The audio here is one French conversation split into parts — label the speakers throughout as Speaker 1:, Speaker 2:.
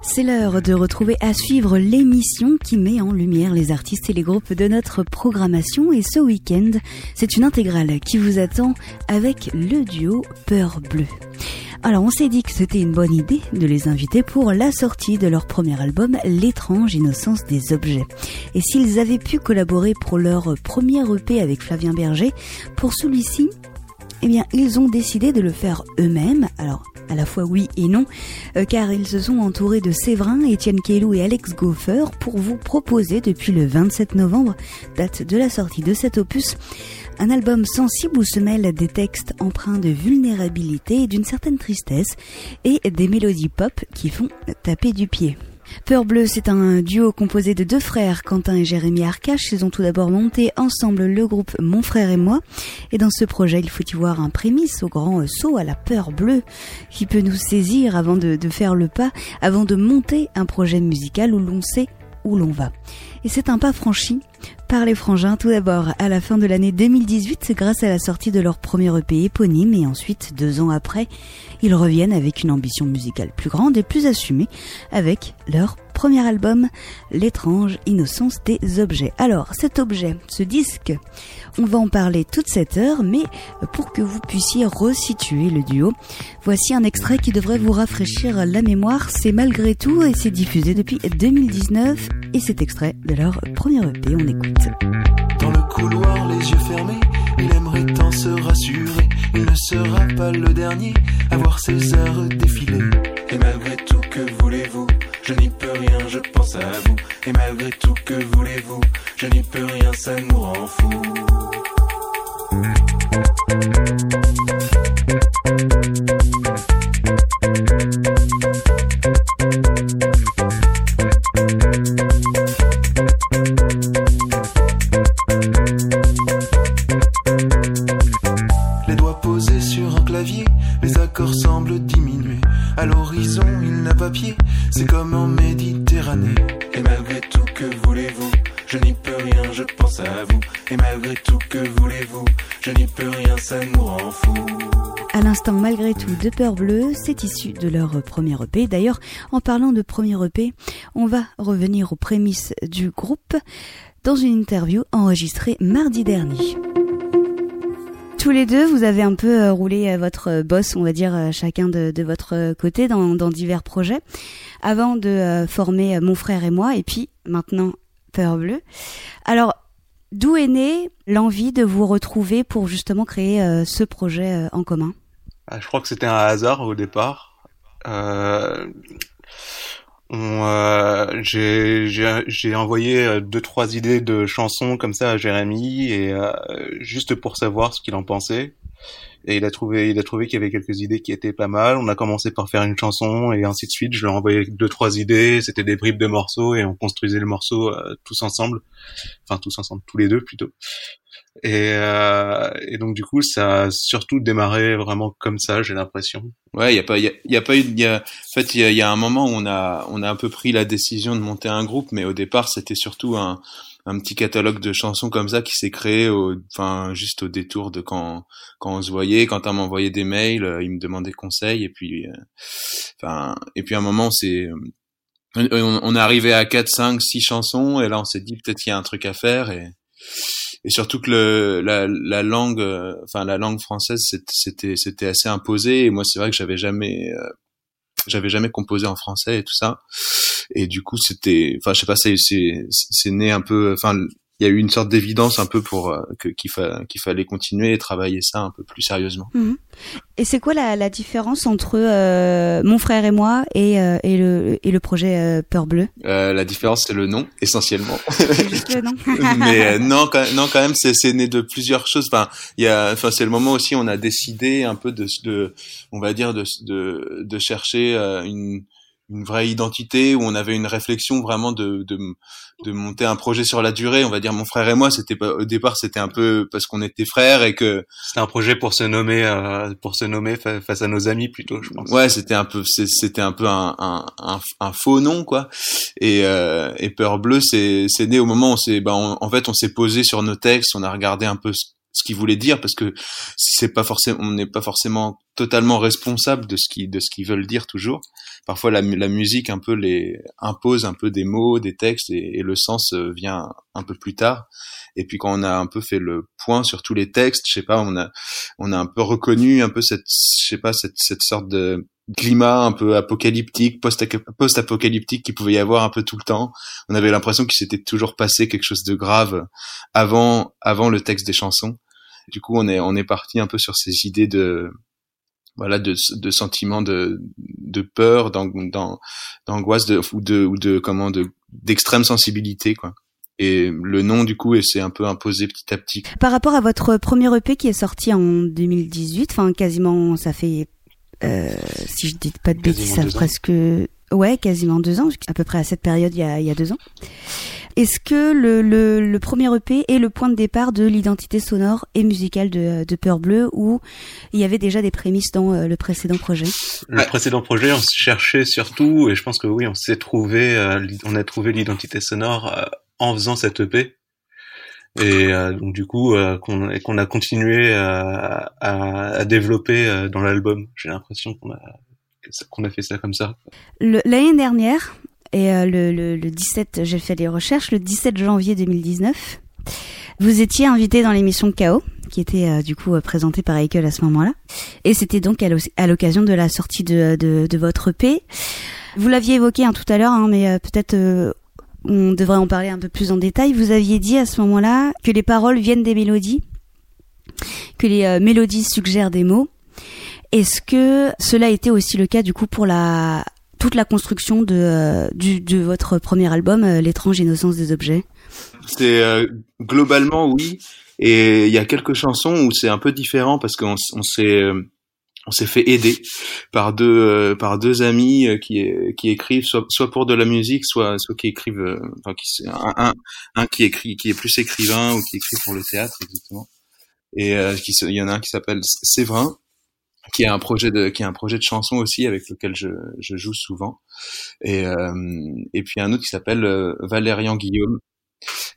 Speaker 1: C'est l'heure de retrouver à suivre l'émission qui met en lumière les artistes et les groupes de notre programmation et ce week-end, c'est une intégrale qui vous attend avec le duo Peur Bleu. Alors on s'est dit que c'était une bonne idée de les inviter pour la sortie de leur premier album L'étrange innocence des objets. Et s'ils avaient pu collaborer pour leur premier EP avec Flavien Berger, pour celui-ci, eh bien, ils ont décidé de le faire eux-mêmes. Alors, à la fois oui et non, euh, car ils se sont entourés de Séverin, Étienne Kelou et Alex Goffer pour vous proposer depuis le 27 novembre, date de la sortie de cet opus, un album sensible où se mêlent des textes empreints de vulnérabilité et d'une certaine tristesse et des mélodies pop qui font taper du pied. Peur Bleu, c'est un duo composé de deux frères, Quentin et Jérémy Arcache. Ils ont tout d'abord monté ensemble le groupe Mon frère et moi. Et dans ce projet, il faut y voir un prémisse au grand saut à la peur bleue qui peut nous saisir avant de, de faire le pas, avant de monter un projet musical où l'on sait où l'on va. Et c'est un pas franchi par les frangins tout d'abord à la fin de l'année 2018 grâce à la sortie de leur premier EP éponyme et ensuite deux ans après ils reviennent avec une ambition musicale plus grande et plus assumée avec leur premier album L'étrange innocence des objets. Alors cet objet, ce disque, on va en parler toute cette heure mais pour que vous puissiez resituer le duo, voici un extrait qui devrait vous rafraîchir la mémoire, c'est malgré tout et c'est diffusé depuis 2019 et cet extrait de leur premier EP, on écoute.
Speaker 2: Dans le couloir, les yeux fermés, il aimerait tant se rassurer. Ne sera pas le dernier à voir heures défiler. Et malgré tout, que voulez-vous? Je n'y peux rien, je pense à vous. Et malgré tout, que voulez-vous? Je n'y peux rien, ça nous rend fous. C'est
Speaker 1: issu de leur premier EP. D'ailleurs, en parlant de premier EP, on va revenir aux prémices du groupe dans une interview enregistrée mardi dernier. Tous les deux, vous avez un peu euh, roulé euh, votre boss, on va dire, euh, chacun de, votre côté dans, divers projets, avant de euh, former euh, mon frère et moi, et puis maintenant Peur Bleue. Alors, d'où est née l'envie de vous retrouver pour justement créer euh, ce projet euh, en commun?
Speaker 3: Je crois que c'était un hasard au départ. Euh, euh, j'ai envoyé euh, deux trois idées de chansons comme ça à Jérémy et euh, juste pour savoir ce qu'il en pensait. Et il a trouvé, il a trouvé qu'il y avait quelques idées qui étaient pas mal. On a commencé par faire une chanson et ainsi de suite. Je lui ai envoyé deux trois idées. C'était des bribes de morceaux et on construisait le morceau euh, tous ensemble. Enfin tous ensemble, tous les deux plutôt. Et, euh, et donc du coup, ça a surtout démarré vraiment comme ça, j'ai l'impression.
Speaker 4: Ouais, il y a pas, y a, pas eu, y a, en fait, il y y a un moment où on a, on a un peu pris la décision de monter un groupe, mais au départ, c'était surtout un, un petit catalogue de chansons comme ça qui s'est créé, enfin, juste au détour de quand, quand on se voyait, quand on m'envoyait des mails, euh, il me demandait conseil, et puis, euh, enfin, et puis à un moment, c'est, on, on est arrivé à 4, 5, 6 chansons, et là, on s'est dit peut-être qu'il y a un truc à faire, et, et surtout que le, la, la langue, euh, enfin la langue française, c'était c'était assez imposé. Et moi, c'est vrai que j'avais jamais, euh, j'avais jamais composé en français et tout ça. Et du coup, c'était, enfin, je sais pas, c'est c'est né un peu, enfin, il y a eu une sorte d'évidence un peu pour euh, que qu'il fa, qu'il fallait continuer et travailler ça un peu plus sérieusement.
Speaker 1: Et c'est quoi la, la différence entre euh, mon frère et moi et, euh, et, le, et le projet euh, Peur Bleue?
Speaker 4: Euh, la différence, c'est le nom essentiellement.
Speaker 1: C'est juste le nom
Speaker 4: mais euh, non, quand, non, quand même, c'est c'est né de plusieurs choses. Enfin, il y a, enfin, c'est le moment aussi où on a décidé un peu de, de on va dire, de, de, de chercher une, une vraie identité où on avait une réflexion vraiment de, de, de monter un projet sur la durée. On va dire, mon frère et moi, c'était pas, au départ, c'était un peu parce qu'on était frères et que,
Speaker 3: C'était un projet pour se nommer, euh, pour se nommer fa- face à nos amis plutôt, je pense.
Speaker 4: ouais, c'était un peu, c'est- c'était un peu un, un, un, un faux nom, quoi. Et, euh, et Peur Bleue, c'est, c'est né au moment où on s'est, ben, on- en fait, on s'est posé sur nos textes, on a regardé un peu ce, qu'ils voulaient dire parce que c'est pas forcément, on n'est pas forcément totalement responsables de ce qui de ce qu'ils veulent dire toujours. Parfois la, musique un peu les impose un peu des mots, des textes et, le sens euh, vient un peu plus tard. Et puis quand on a un peu fait le point sur tous les textes, je sais pas, on a on a un peu reconnu un peu cette je sais pas cette cette sorte de climat un peu apocalyptique, post-apocalyptique qui pouvait y avoir un peu tout le temps. On avait l'impression qu'il s'était toujours passé quelque chose de grave avant avant le texte des chansons. Du coup, on est on est parti un peu sur ces idées de voilà de, de sentiments de, de peur, d'angoisse de, ou de ou de comment de d'extrême sensibilité quoi. Et le nom du coup, s'est un peu imposé petit à petit.
Speaker 1: Par rapport à votre premier EP qui est sorti en 2018, enfin quasiment, ça fait euh, si je dis pas de bêtises, ça presque ouais quasiment deux ans, à peu près à cette période il y a, il y a deux ans. Est-ce que le, le, le, premier EP est le point de départ de l'identité sonore et musicale de, de Peur Bleu où il y avait déjà des prémices dans euh, le précédent projet?
Speaker 3: Le précédent projet, on se cherchait surtout, et je pense que oui, on s'est trouvé, euh, on a trouvé l'identité sonore euh, en faisant cette EP. Et donc du coup, qu'on qu'on a continué à, à, développer dans l'album. J'ai l'impression qu'on a qu'on a fait ça comme ça.
Speaker 1: L'année dernière, et euh, le, le, le 17, j'ai fait des recherches, le 17 janvier 2019, vous étiez invité dans l'émission Chaos, qui était euh, du coup euh, présentée par Eichel à ce moment-là. Et c'était donc à l'occasion de la sortie de votre EP. Vous l'aviez évoqué hein, tout à l'heure, hein, mais peut-être on devrait en parler un peu plus en détail. Vous aviez dit à ce moment-là que les paroles viennent des mélodies, que les mélodies suggèrent des mots. Est-ce que cela était aussi le cas du coup pour la toute la construction de, euh, du, de votre premier album, euh, L'étrange innocence des objets?
Speaker 4: C'est euh, globalement oui, et il y a quelques chansons où c'est un peu différent parce qu'on on s'est on s'est fait aider par deux par deux amis qui qui écrivent soit, soit pour de la musique soit soit qui écrivent enfin qui un, un, qui écrit qui est plus écrivain ou qui écrit pour le théâtre exactement. Et il y en a un qui s'appelle Séverin qui est un projet de qui est un projet de chanson aussi avec lequel je, je joue souvent. Et euh, et puis un autre qui s'appelle euh, Valérian Guillaume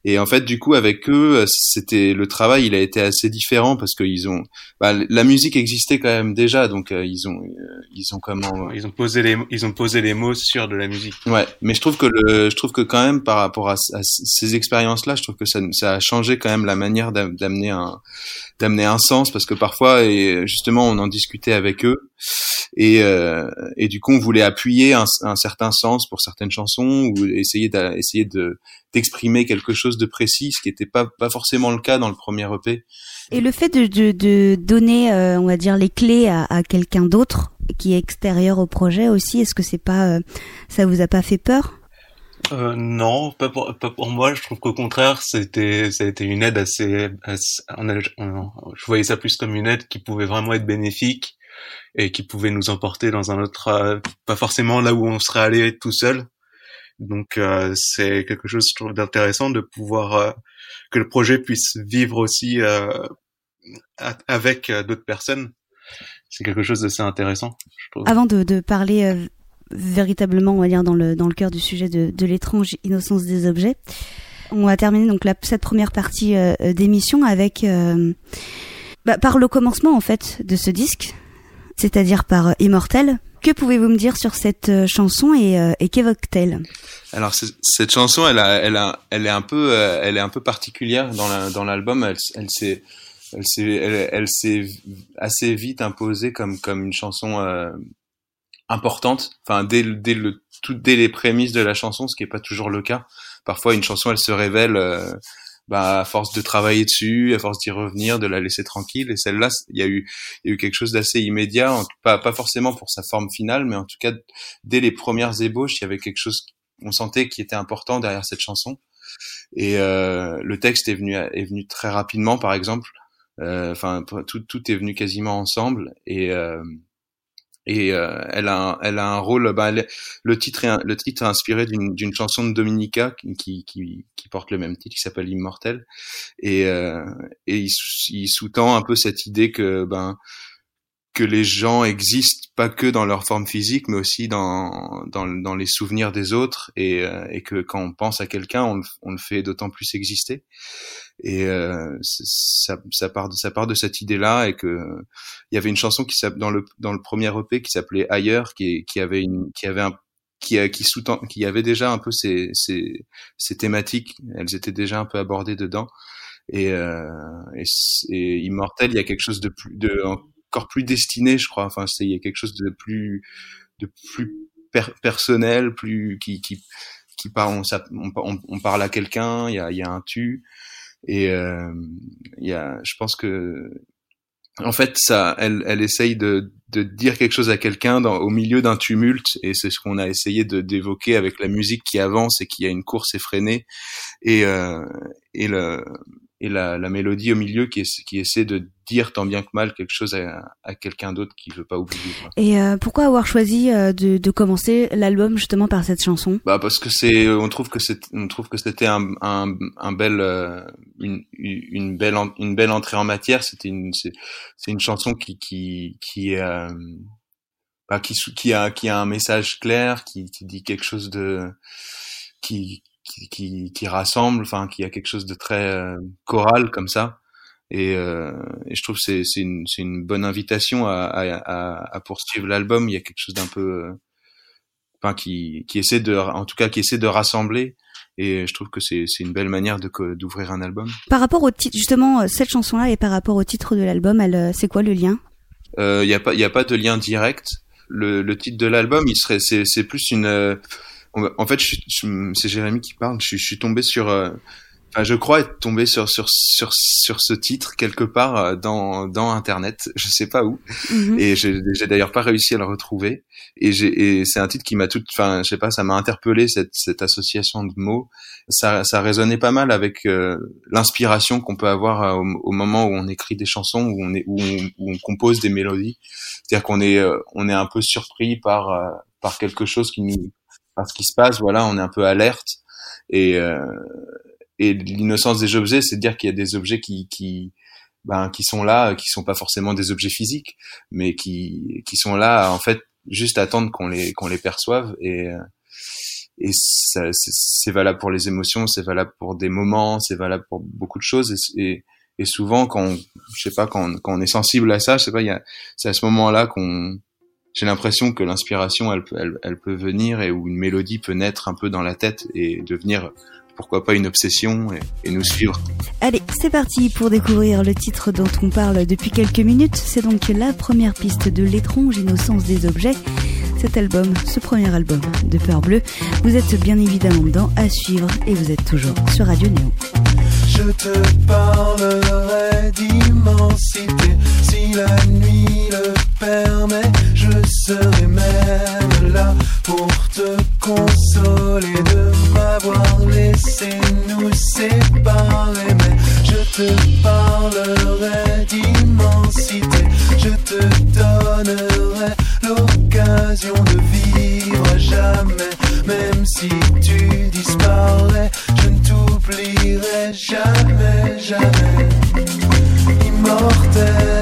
Speaker 4: et en fait, du coup, avec eux, c'était le travail, il a été assez différent parce qu'ils ont, bah, la musique existait quand même déjà, donc euh, ils ont, euh, ils ont comment,
Speaker 3: ils ont posé les, ils ont posé les mots sur de la musique.
Speaker 4: Ouais, mais je trouve que le, je trouve que quand même par rapport à, ces expériences-là, je trouve que ça, ça a changé quand même la manière d'amener un, d'amener un sens parce que parfois, et justement, on en discutait avec eux et, euh, et du coup, on voulait appuyer un, un certain sens pour certaines chansons ou essayer d'essayer de d'exprimer quelque chose de précis, ce qui n'était pas pas forcément le cas dans le premier EP.
Speaker 1: Et le fait de, de, de donner, euh, on va dire, les clés à, à quelqu'un d'autre qui est extérieur au projet aussi, est-ce que c'est pas, euh, ça vous a pas fait peur?
Speaker 3: Euh, non, pas pour, pas pour moi. Je trouve qu'au contraire, c'était, ça a été une aide assez, assez on a, je voyais ça plus comme une aide qui pouvait vraiment être bénéfique et qui pouvait nous emporter dans un autre, pas forcément là où on serait allé tout seul. Donc euh, c'est quelque chose d'intéressant de pouvoir euh, que le projet puisse vivre aussi avec d'autres personnes. C'est quelque chose d'assez intéressant. Je trouve.
Speaker 1: Avant de, de parler véritablement, on va dire dans le dans le cœur du sujet de, de l'étrange innocence des objets, on va terminer donc la, cette première partie d'émission avec bah, par le commencement en fait de ce disque c'est-à-dire par euh, Immortel. Que pouvez-vous me dire sur cette euh, chanson et, euh, et qu'évoque-t-elle?
Speaker 4: Alors cette chanson, elle, a, elle, est un peu, particulière dans l'album. elle, s'est, assez vite imposée comme une chanson importante. Enfin dès, les prémices de la chanson, ce qui est pas toujours le cas. Parfois une chanson, elle se révèle bah, à force de travailler dessus, à force d'y revenir, de la laisser tranquille. Et celle-là, il y a eu, il y a eu quelque chose d'assez immédiat, pas, pas forcément pour sa forme finale, mais en tout cas, dès les premières ébauches, il y avait quelque chose, on sentait qui était important derrière cette chanson. Et euh, le texte est venu, est venu très rapidement, par exemple. Euh, enfin, tout, tout est venu quasiment ensemble. Et euh, et euh, elle a un, elle a un rôle bah, le titre est le titre est inspiré d'une chanson de Dominica qui, qui qui porte le même titre qui s'appelle Immortel. Et euh, et il, il sous-tend un peu cette idée que ben que les gens existent pas que dans leur forme physique, mais aussi dans dans, dans les souvenirs des autres, et, euh, et que quand on pense à quelqu'un, on, on, le fait d'autant plus exister. Et euh, ça, ça part de ça part de cette idée-là, et que il y avait une chanson qui dans le dans le premier EP qui s'appelait Ailleurs, qui qui avait une qui avait un qui, qui sous qui avait déjà un peu ces, ces, ces thématiques, elles étaient déjà un peu abordées dedans. Et, euh, et, et, Immortel, il y a quelque chose de plus, de encore plus destiné, je crois. Enfin, c'est il y a quelque chose de plus, de plus personnel, plus qui qui qui parle, on, on, on parle à quelqu'un, il y a, il y a un tu, et euh, il y a, je pense que en fait, ça, elle, elle essaye de, de dire quelque chose à quelqu'un au milieu d'un tumulte, et c'est ce qu'on a essayé de d'évoquer avec la musique qui avance et qui a une course effrénée, et euh, et le et la, la, mélodie au milieu qui, qui essaie de dire tant bien que mal quelque chose à, à quelqu'un d'autre qui veut pas oublier. Quoi.
Speaker 1: Et euh, pourquoi avoir choisi euh, de, de, commencer l'album justement par cette chanson?
Speaker 4: Bah parce que c'est, on trouve que c'est, on trouve que c'était un, un, un bel, euh, une, une belle, une belle entrée en matière. C'était une, c'est, une chanson qui, qui, qui, euh, bah, qui, a, qui a un message clair, qui, dit quelque chose de, qui, qui, rassemble, enfin qui a quelque chose de très euh, choral comme ça. Et, euh, je trouve c'est c'est une bonne invitation à poursuivre l'album. Il y a quelque chose d'un peu, euh, qui qui essaie de, en tout cas qui essaie de rassembler. Et je trouve que c'est une belle manière d'ouvrir un album.
Speaker 1: Par rapport au titre, justement, cette chanson-là et par rapport au titre de l'album, elle, c'est quoi le lien
Speaker 4: Il y a pas il a pas de lien direct. Le, le titre de l'album, il serait c'est plus une en fait, c'est Jérémy qui parle. Je, je suis tombé sur, euh, enfin, je crois être tombé sur sur sur sur ce titre quelque part euh, dans dans internet. Je sais pas où. Mm-hmm. Et j'ai d'ailleurs pas réussi à le retrouver. Et j'ai et c'est un titre qui m'a tout, enfin, je sais pas, ça m'a interpellé cette cette association de mots. Ça ça résonnait pas mal avec euh, l'inspiration qu'on peut avoir au, moment où on écrit des chansons, où on est où on, où on compose des mélodies. C'est-à-dire qu'on est on est un peu surpris par par quelque chose qui nous ce qui se passe, voilà, on est un peu alerte. Et, euh, et l'innocence des objets, c'est de dire qu'il y a des objets qui, qui, ben, qui sont là, qui sont pas forcément des objets physiques, mais qui, qui sont là, en fait, juste attendre qu'on les, qu'on les perçoive. Et, et c'est valable pour les émotions, c'est valable pour des moments, c'est valable pour beaucoup de choses. Et, et, souvent, quand on, je sais pas, quand, quand on est sensible à ça, je sais pas, c'est à ce moment-là qu'on j'ai l'impression que l'inspiration, elle, elle, elle, peut venir et où une mélodie peut naître un peu dans la tête et devenir, pourquoi pas, une obsession et, nous suivre.
Speaker 1: Allez, c'est parti pour découvrir le titre dont on parle depuis quelques minutes. C'est donc la première piste de l'étrange innocence des objets. Cet album, ce premier album de Peur Bleue, vous êtes bien évidemment dans à suivre et vous êtes toujours sur Radio Néo.
Speaker 2: Je te parlerai d'immensité si la nuit le permet. Je serai même là pour te consoler de m'avoir laissé nous séparer. Mais je te parlerai d'immensité. Je te donnerai l'occasion de vivre jamais, même si tu disparais t'oublierai jamais, jamais. Immortel,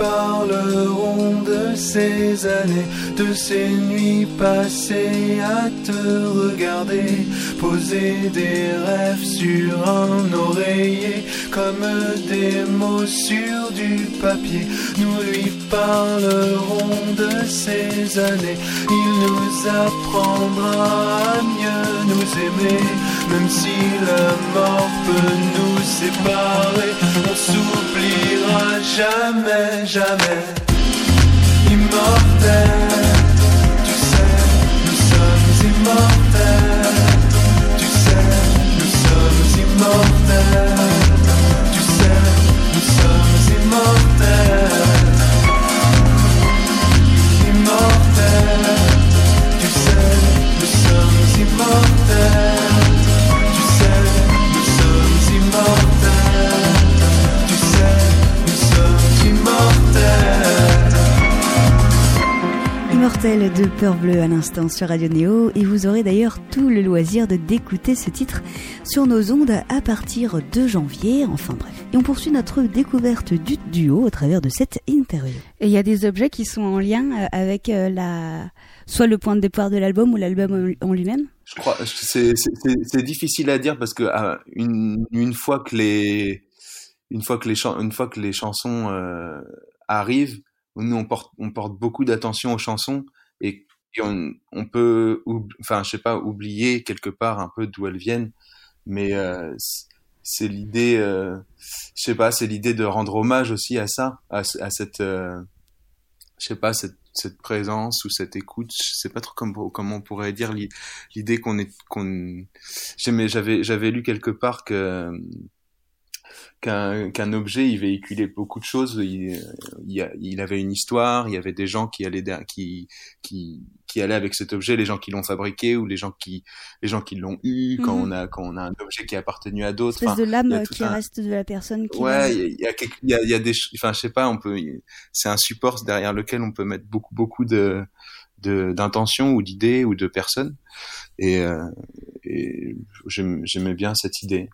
Speaker 2: parleront de ces années, de ces nuits passées à te regarder, poser des rêves sur un oreiller, comme des mots sur du papier. Nous lui parlerons de ces années, il nous apprendra à mieux nous aimer, même si la mort peut nous séparer, on s'oubliera jamais, jamais. Immortel, tu sais, nous sommes immortels.
Speaker 1: Immortel de Peur Bleu à l'instant sur Radio Néo et vous aurez d'ailleurs tout le loisir de d'écouter ce titre sur nos ondes à partir de janvier, enfin bref. Et on poursuit notre découverte du duo au travers de cette interview. Et il y a des objets qui sont en lien euh, avec euh, la soit le point de départ de l'album ou l'album en lui-même?
Speaker 4: Je crois, c'est difficile à dire parce que ah, une, une fois que les une fois que les une fois que les chansons euh, arrivent, nous on porte on porte beaucoup d'attention aux chansons et, on, on peut enfin je sais pas oublier quelque part un peu d'où elles viennent, mais euh, c'est l'idée euh, je sais pas c'est l'idée de rendre hommage aussi à ça à, ce- à cette euh, je sais pas cette cette présence ou cette écoute. Je sais pas trop comment comment on pourrait dire l'i- l'idée qu'on est qu'on j'avais j'avais lu quelque part que qu'un objet il véhiculait beaucoup de choses il, avait une histoire il y avait des gens qui allaient der- qui qui qui allaient avec cet objet les gens qui l'ont fabriqué ou les gens qui les gens qui l'ont eu quand
Speaker 1: Mhm.
Speaker 4: on a quand on a un objet qui a appartenu à d'autres
Speaker 1: Espèce
Speaker 4: Enfin,
Speaker 1: de
Speaker 4: a tout
Speaker 1: qui
Speaker 4: un-
Speaker 1: reste de la personne qui
Speaker 4: Ouais, il y a, il y a y a, des, enfin, je sais pas, on peut, c'est un support derrière lequel on peut mettre beaucoup, beaucoup de, d'intentions ou d'idées ou de personnes. Et, euh, et j'aimais bien cette idée.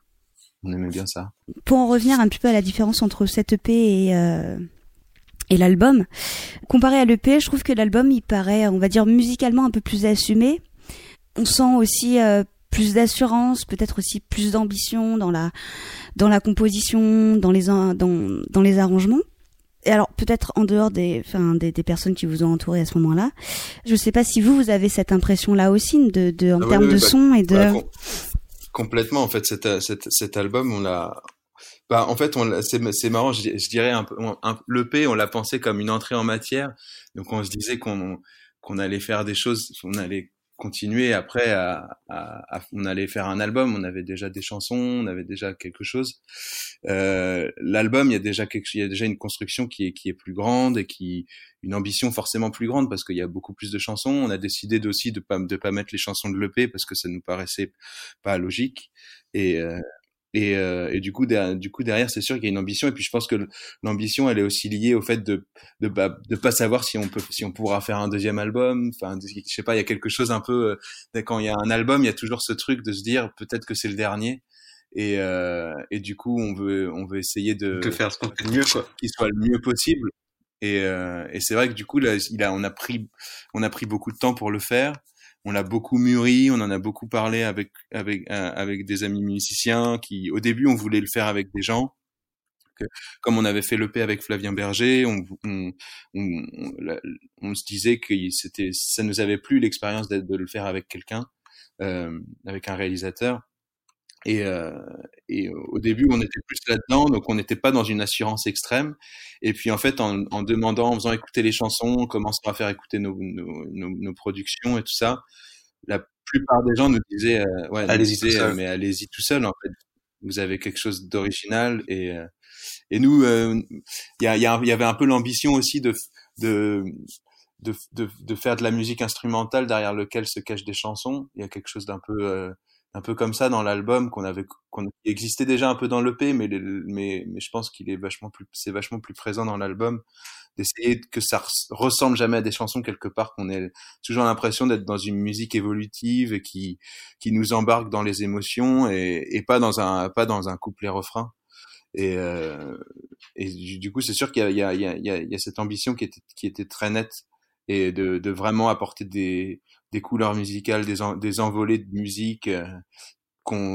Speaker 4: On aimait bien ça.
Speaker 1: Pour en revenir un petit peu à la différence entre cette EP et, euh, et l'album, comparé à l'EP, je trouve que l'album, il paraît, on va dire, musicalement un peu plus assumé. On sent aussi euh, plus d'assurance, peut-être aussi plus d'ambition dans la, dans la composition, dans les, in- dans, dans les arrangements. Et alors, peut-être en dehors des, enfin, des, des personnes qui vous ont entouré à ce moment-là, je sais pas si vous, vous avez cette impression-là aussi, de, de, en
Speaker 4: Ah oui,
Speaker 1: termes
Speaker 4: oui,
Speaker 1: de
Speaker 4: bah,
Speaker 1: son et de...
Speaker 4: complètement, en fait, cet, album, on l'a, bah, en fait, on c'est, marrant, je, dirais un peu, l'EP, on l'a pensé comme une entrée en matière. Donc, on se disait qu'on, qu'on allait faire des choses, on allait continuer après à, à- à- on allait faire un album, on avait déjà des chansons, on avait déjà quelque chose. Euh, l'album, il y a déjà quelque, il y a déjà une construction qui est, qui est plus grande et qui, une ambition forcément plus grande parce qu'il y a beaucoup plus de chansons. On a décidé aussi de pas, de pas mettre les chansons de l'EP parce que ça nous paraissait pas logique. Et, euh, et, euh, et du coup, derrière, du coup derrière, c'est sûr qu'il y a une ambition. Et puis je pense que l'ambition, elle est aussi liée au fait de de pas de pas savoir si on peut si on pourra faire un deuxième album. Enfin, je sais pas, il y a quelque chose un peu euh, quand il y a un album, il y a toujours ce truc de se dire peut-être que c'est le dernier. Et, euh, et du coup, on veut on veut essayer de
Speaker 3: Que faire ce qu'on de mieux, quoi.
Speaker 4: qu'il soit le mieux possible. Et, et c'est vrai que du coup, là, il a, on a pris, on a pris beaucoup de temps pour le faire. On l'a beaucoup mûri, on en a beaucoup parlé avec avec euh, avec des amis musiciens qui, au début, on voulait le faire avec des gens. Comme on avait fait l'EP avec Flavien Berger, on, on, on, se disait que c'était, ça nous avait plu l'expérience de, de le faire avec quelqu'un, euh, avec un réalisateur. Et, euh, et au début, on était plus là-dedans, donc on n'était pas dans une assurance extrême. Et puis en fait, en, en demandant, en faisant écouter les chansons, on commençait à faire écouter nos, nos, nos, nos productions et tout ça. La plupart des gens nous disaient, euh, ouais,
Speaker 3: Allez-y tout seul.
Speaker 4: euh, mais allez-y tout seul. En fait, vous avez quelque chose d'original. Et euh, et nous, euh, il y, a, il y, a- il y avait un peu l'ambition aussi de de, de de de faire de la musique instrumentale derrière lequel se cachent des chansons. Il y a quelque chose d'un peu euh, un peu comme ça dans l'album qu'on avait qu'on existait déjà un peu dans l'EP mais mais mais je pense qu'il est vachement plus c'est vachement plus présent dans l'album d'essayer que ça res- ressemble jamais à des chansons quelque part qu'on ait toujours l'impression d'être dans une musique évolutive et qui qui nous embarque dans les émotions et, et pas dans un pas dans un couplet refrain. Et euh, et du coup, c'est sûr qu'il y, y, y, y a, cette ambition qui était, qui était très nette et de, de vraiment apporter des, des couleurs musicales, des, des envolées de musique euh,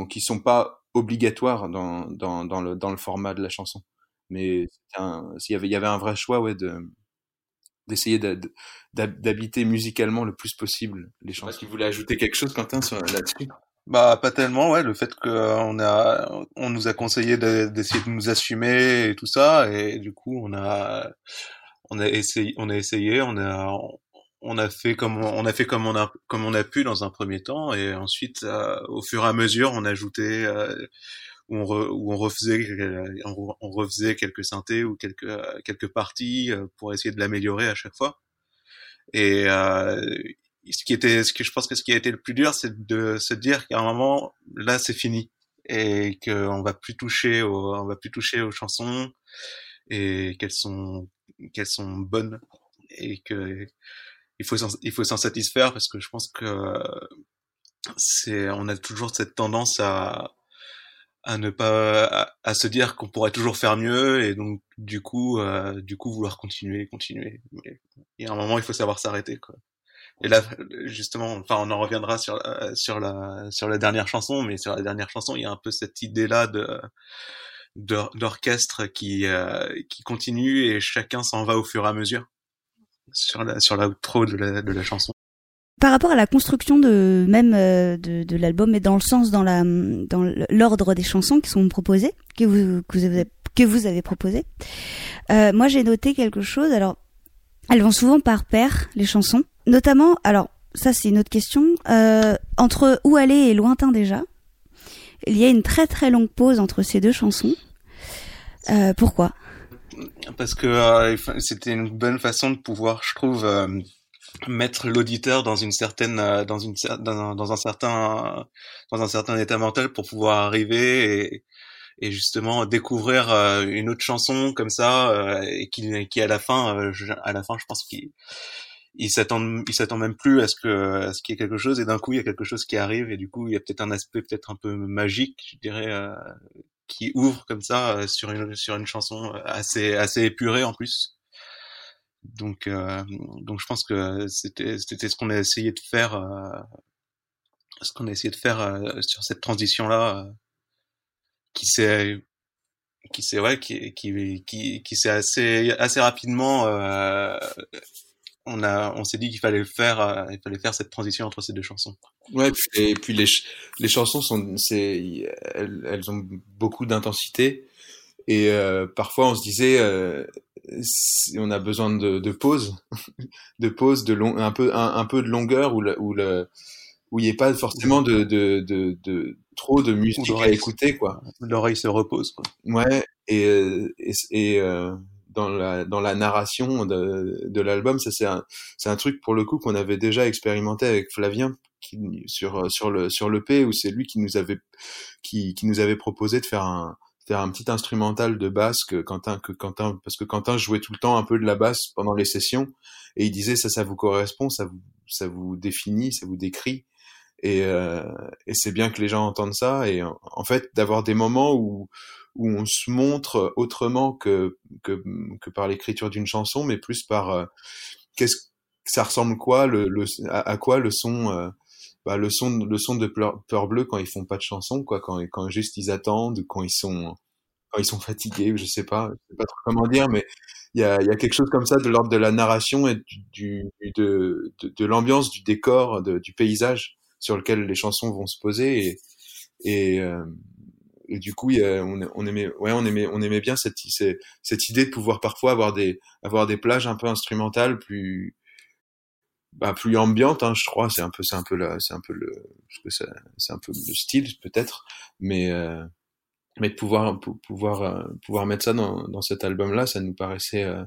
Speaker 4: qui sont pas obligatoires dans, dans, dans, le, dans le format de la chanson. Mais il y avait, il y avait un vrai choix ouais, de d'essayer d'habiter musicalement le plus possible les chansons. Est-ce qu'il voulait ajouter quelque chose, Quentin, là-dessus?
Speaker 3: Bah pas tellement ouais le fait qu'on a on nous a conseillé d'essayer de, nous assumer et tout ça et du coup on a on a essayé on a essayé on a on a fait comme on a fait comme on a comme on a pu dans un premier temps et ensuite euh, au fur et à mesure on a ajouté euh, où on, on refaisait on, refaisait quelques synthés ou quelques quelques parties euh, pour essayer de l'améliorer à chaque fois. Et ce qui était, ce que je pense que ce qui a été le plus dur, c'est de se dire qu'à un moment, là, c'est fini et qu'on va plus toucher on va plus toucher aux chansons et qu'elles sont, qu'elles sont bonnes et que il faut, il faut s'en satisfaire parce que je pense que c'est, on a toujours cette tendance à, à ne pas, à, se dire qu'on pourrait toujours faire mieux et donc du coup, euh, du coup vouloir continuer, continuer. Mais il y a un moment, il faut savoir s'arrêter quoi. Et là, justement, enfin, on en reviendra sur la, sur la sur la dernière chanson, mais sur la dernière chanson, il y a un peu cette idée-là de d'orchestre qui euh, qui continue et chacun s'en va au fur et à mesure sur la sur l'outro de la de la chanson.
Speaker 1: Par rapport à la construction de même euh, de, de l'album, et dans le sens dans la dans l'ordre des chansons qui sont proposées, que vous que vous avez que vous avez proposé, euh, moi j'ai noté quelque chose. Alors, elles vont souvent par paire les chansons. Notamment, alors ça c'est une autre question, euh, entre Où aller et Lointain déjà, il y a une très très longue pause entre ces deux chansons. Euh, pourquoi?
Speaker 3: Parce que euh, c'était une bonne façon de pouvoir, je trouve, euh, mettre l'auditeur dans une certaine, euh, dans une dans, dans, un certain, dans un certain état mental pour pouvoir arriver et, et justement découvrir une autre chanson comme ça et qui, qui à la fin, à la fin, je pense qu'il il s'attend il s'attend même plus à ce que à ce qu'il y ait quelque chose et d'un coup il y a quelque chose qui arrive et du coup il y a peut-être un aspect peut-être un peu magique je dirais euh, qui ouvre comme ça euh, sur une sur une chanson assez assez épurée en plus. Donc euh, donc je pense que c'était c'était ce qu'on a essayé de faire ce qu'on a essayé de faire sur cette transition là qui s'est qui s'est ouais qui qui qui, qui s'est assez assez rapidement on a, on s'est dit qu'il fallait faire, euh, il fallait faire cette transition entre ces deux chansons.
Speaker 4: Ouais, et puis les, les chansons sont, c'est, elles, elles ont beaucoup d'intensité et euh, parfois on se disait, euh, on a besoin de, de pause, de pause, de long, un peu, un, peu de longueur où le, où le, où il n'y ait pas forcément de, de, de, de trop de musique à écouter quoi.
Speaker 3: L'oreille se repose quoi.
Speaker 4: Ouais, et et, et dans la dans la narration de, de l'album ça c'est un c'est un truc pour le coup qu'on avait déjà expérimenté avec Flavien qui, sur sur le sur le P où c'est lui qui nous avait qui qui nous avait proposé de faire un faire un petit instrumental de basse que Quentin que Quentin parce que Quentin jouait tout le temps un peu de la basse pendant les sessions et il disait ça ça vous correspond ça vous ça vous définit ça vous décrit et, euh, et c'est bien que les gens entendent ça et en fait d'avoir des moments où où on se montre autrement que, que, que par l'écriture d'une chanson, mais plus par euh, qu'est-ce ça ressemble quoi le, le à, quoi le son euh, bah, le son le son de peur, bleue quand ils font pas de chanson quoi quand quand juste ils attendent quand ils sont quand ils sont fatigués je sais pas je sais pas trop comment dire mais il y a, y a quelque chose comme ça de l'ordre de la narration et du, du de, de, l'ambiance du décor du paysage sur lequel les chansons vont se poser et et, euh, et du coup, on, aimait, ouais, on aimait, on aimait bien cette, idée de pouvoir parfois avoir des, avoir des plages un peu instrumentales, plus, bah, plus ambiantes, hein, je crois. C'est un peu, c'est un peu là, c'est un peu le, c'est un peu le style peut-être, mais, euh, mais de pouvoir, pouvoir, euh, pouvoir mettre ça dans, dans cet album-là, ça nous paraissait euh,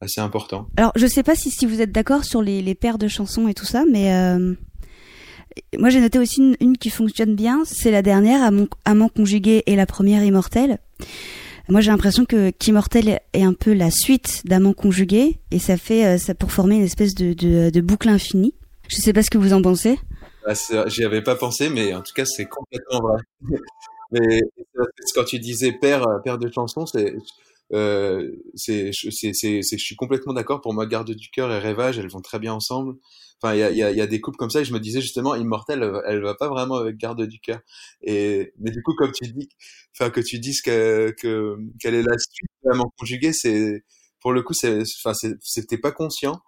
Speaker 4: assez important.
Speaker 1: Alors, je sais pas si, si vous êtes d'accord sur les paires de chansons et tout ça, mais moi, j'ai noté aussi une, qui fonctionne bien. C'est la dernière, Amant, conjugué et la première, Immortel. Moi, j'ai l'impression que qu'Immortel est un peu la suite d'Amant conjugué et ça fait euh, ça pour former une espèce de, de, boucle infinie. Je sais pas ce que vous en pensez.
Speaker 4: Ah, J'y avais pas pensé, mais en tout cas, c'est complètement vrai. mais quand tu disais père, père de chansons, c'est euh, je suis complètement d'accord. Pour moi, Garde du cœur et Rêvage, elles vont très bien ensemble. Enfin, il y a, des couples comme ça et je me disais justement, Immortel, elle, elle va pas vraiment avec Garde du cœur. Et mais du coup, comme tu dis, enfin que tu dises que, que quelle est la suite vraiment conjuguée, c'est pour le coup, c'est, enfin, c'était pas conscient,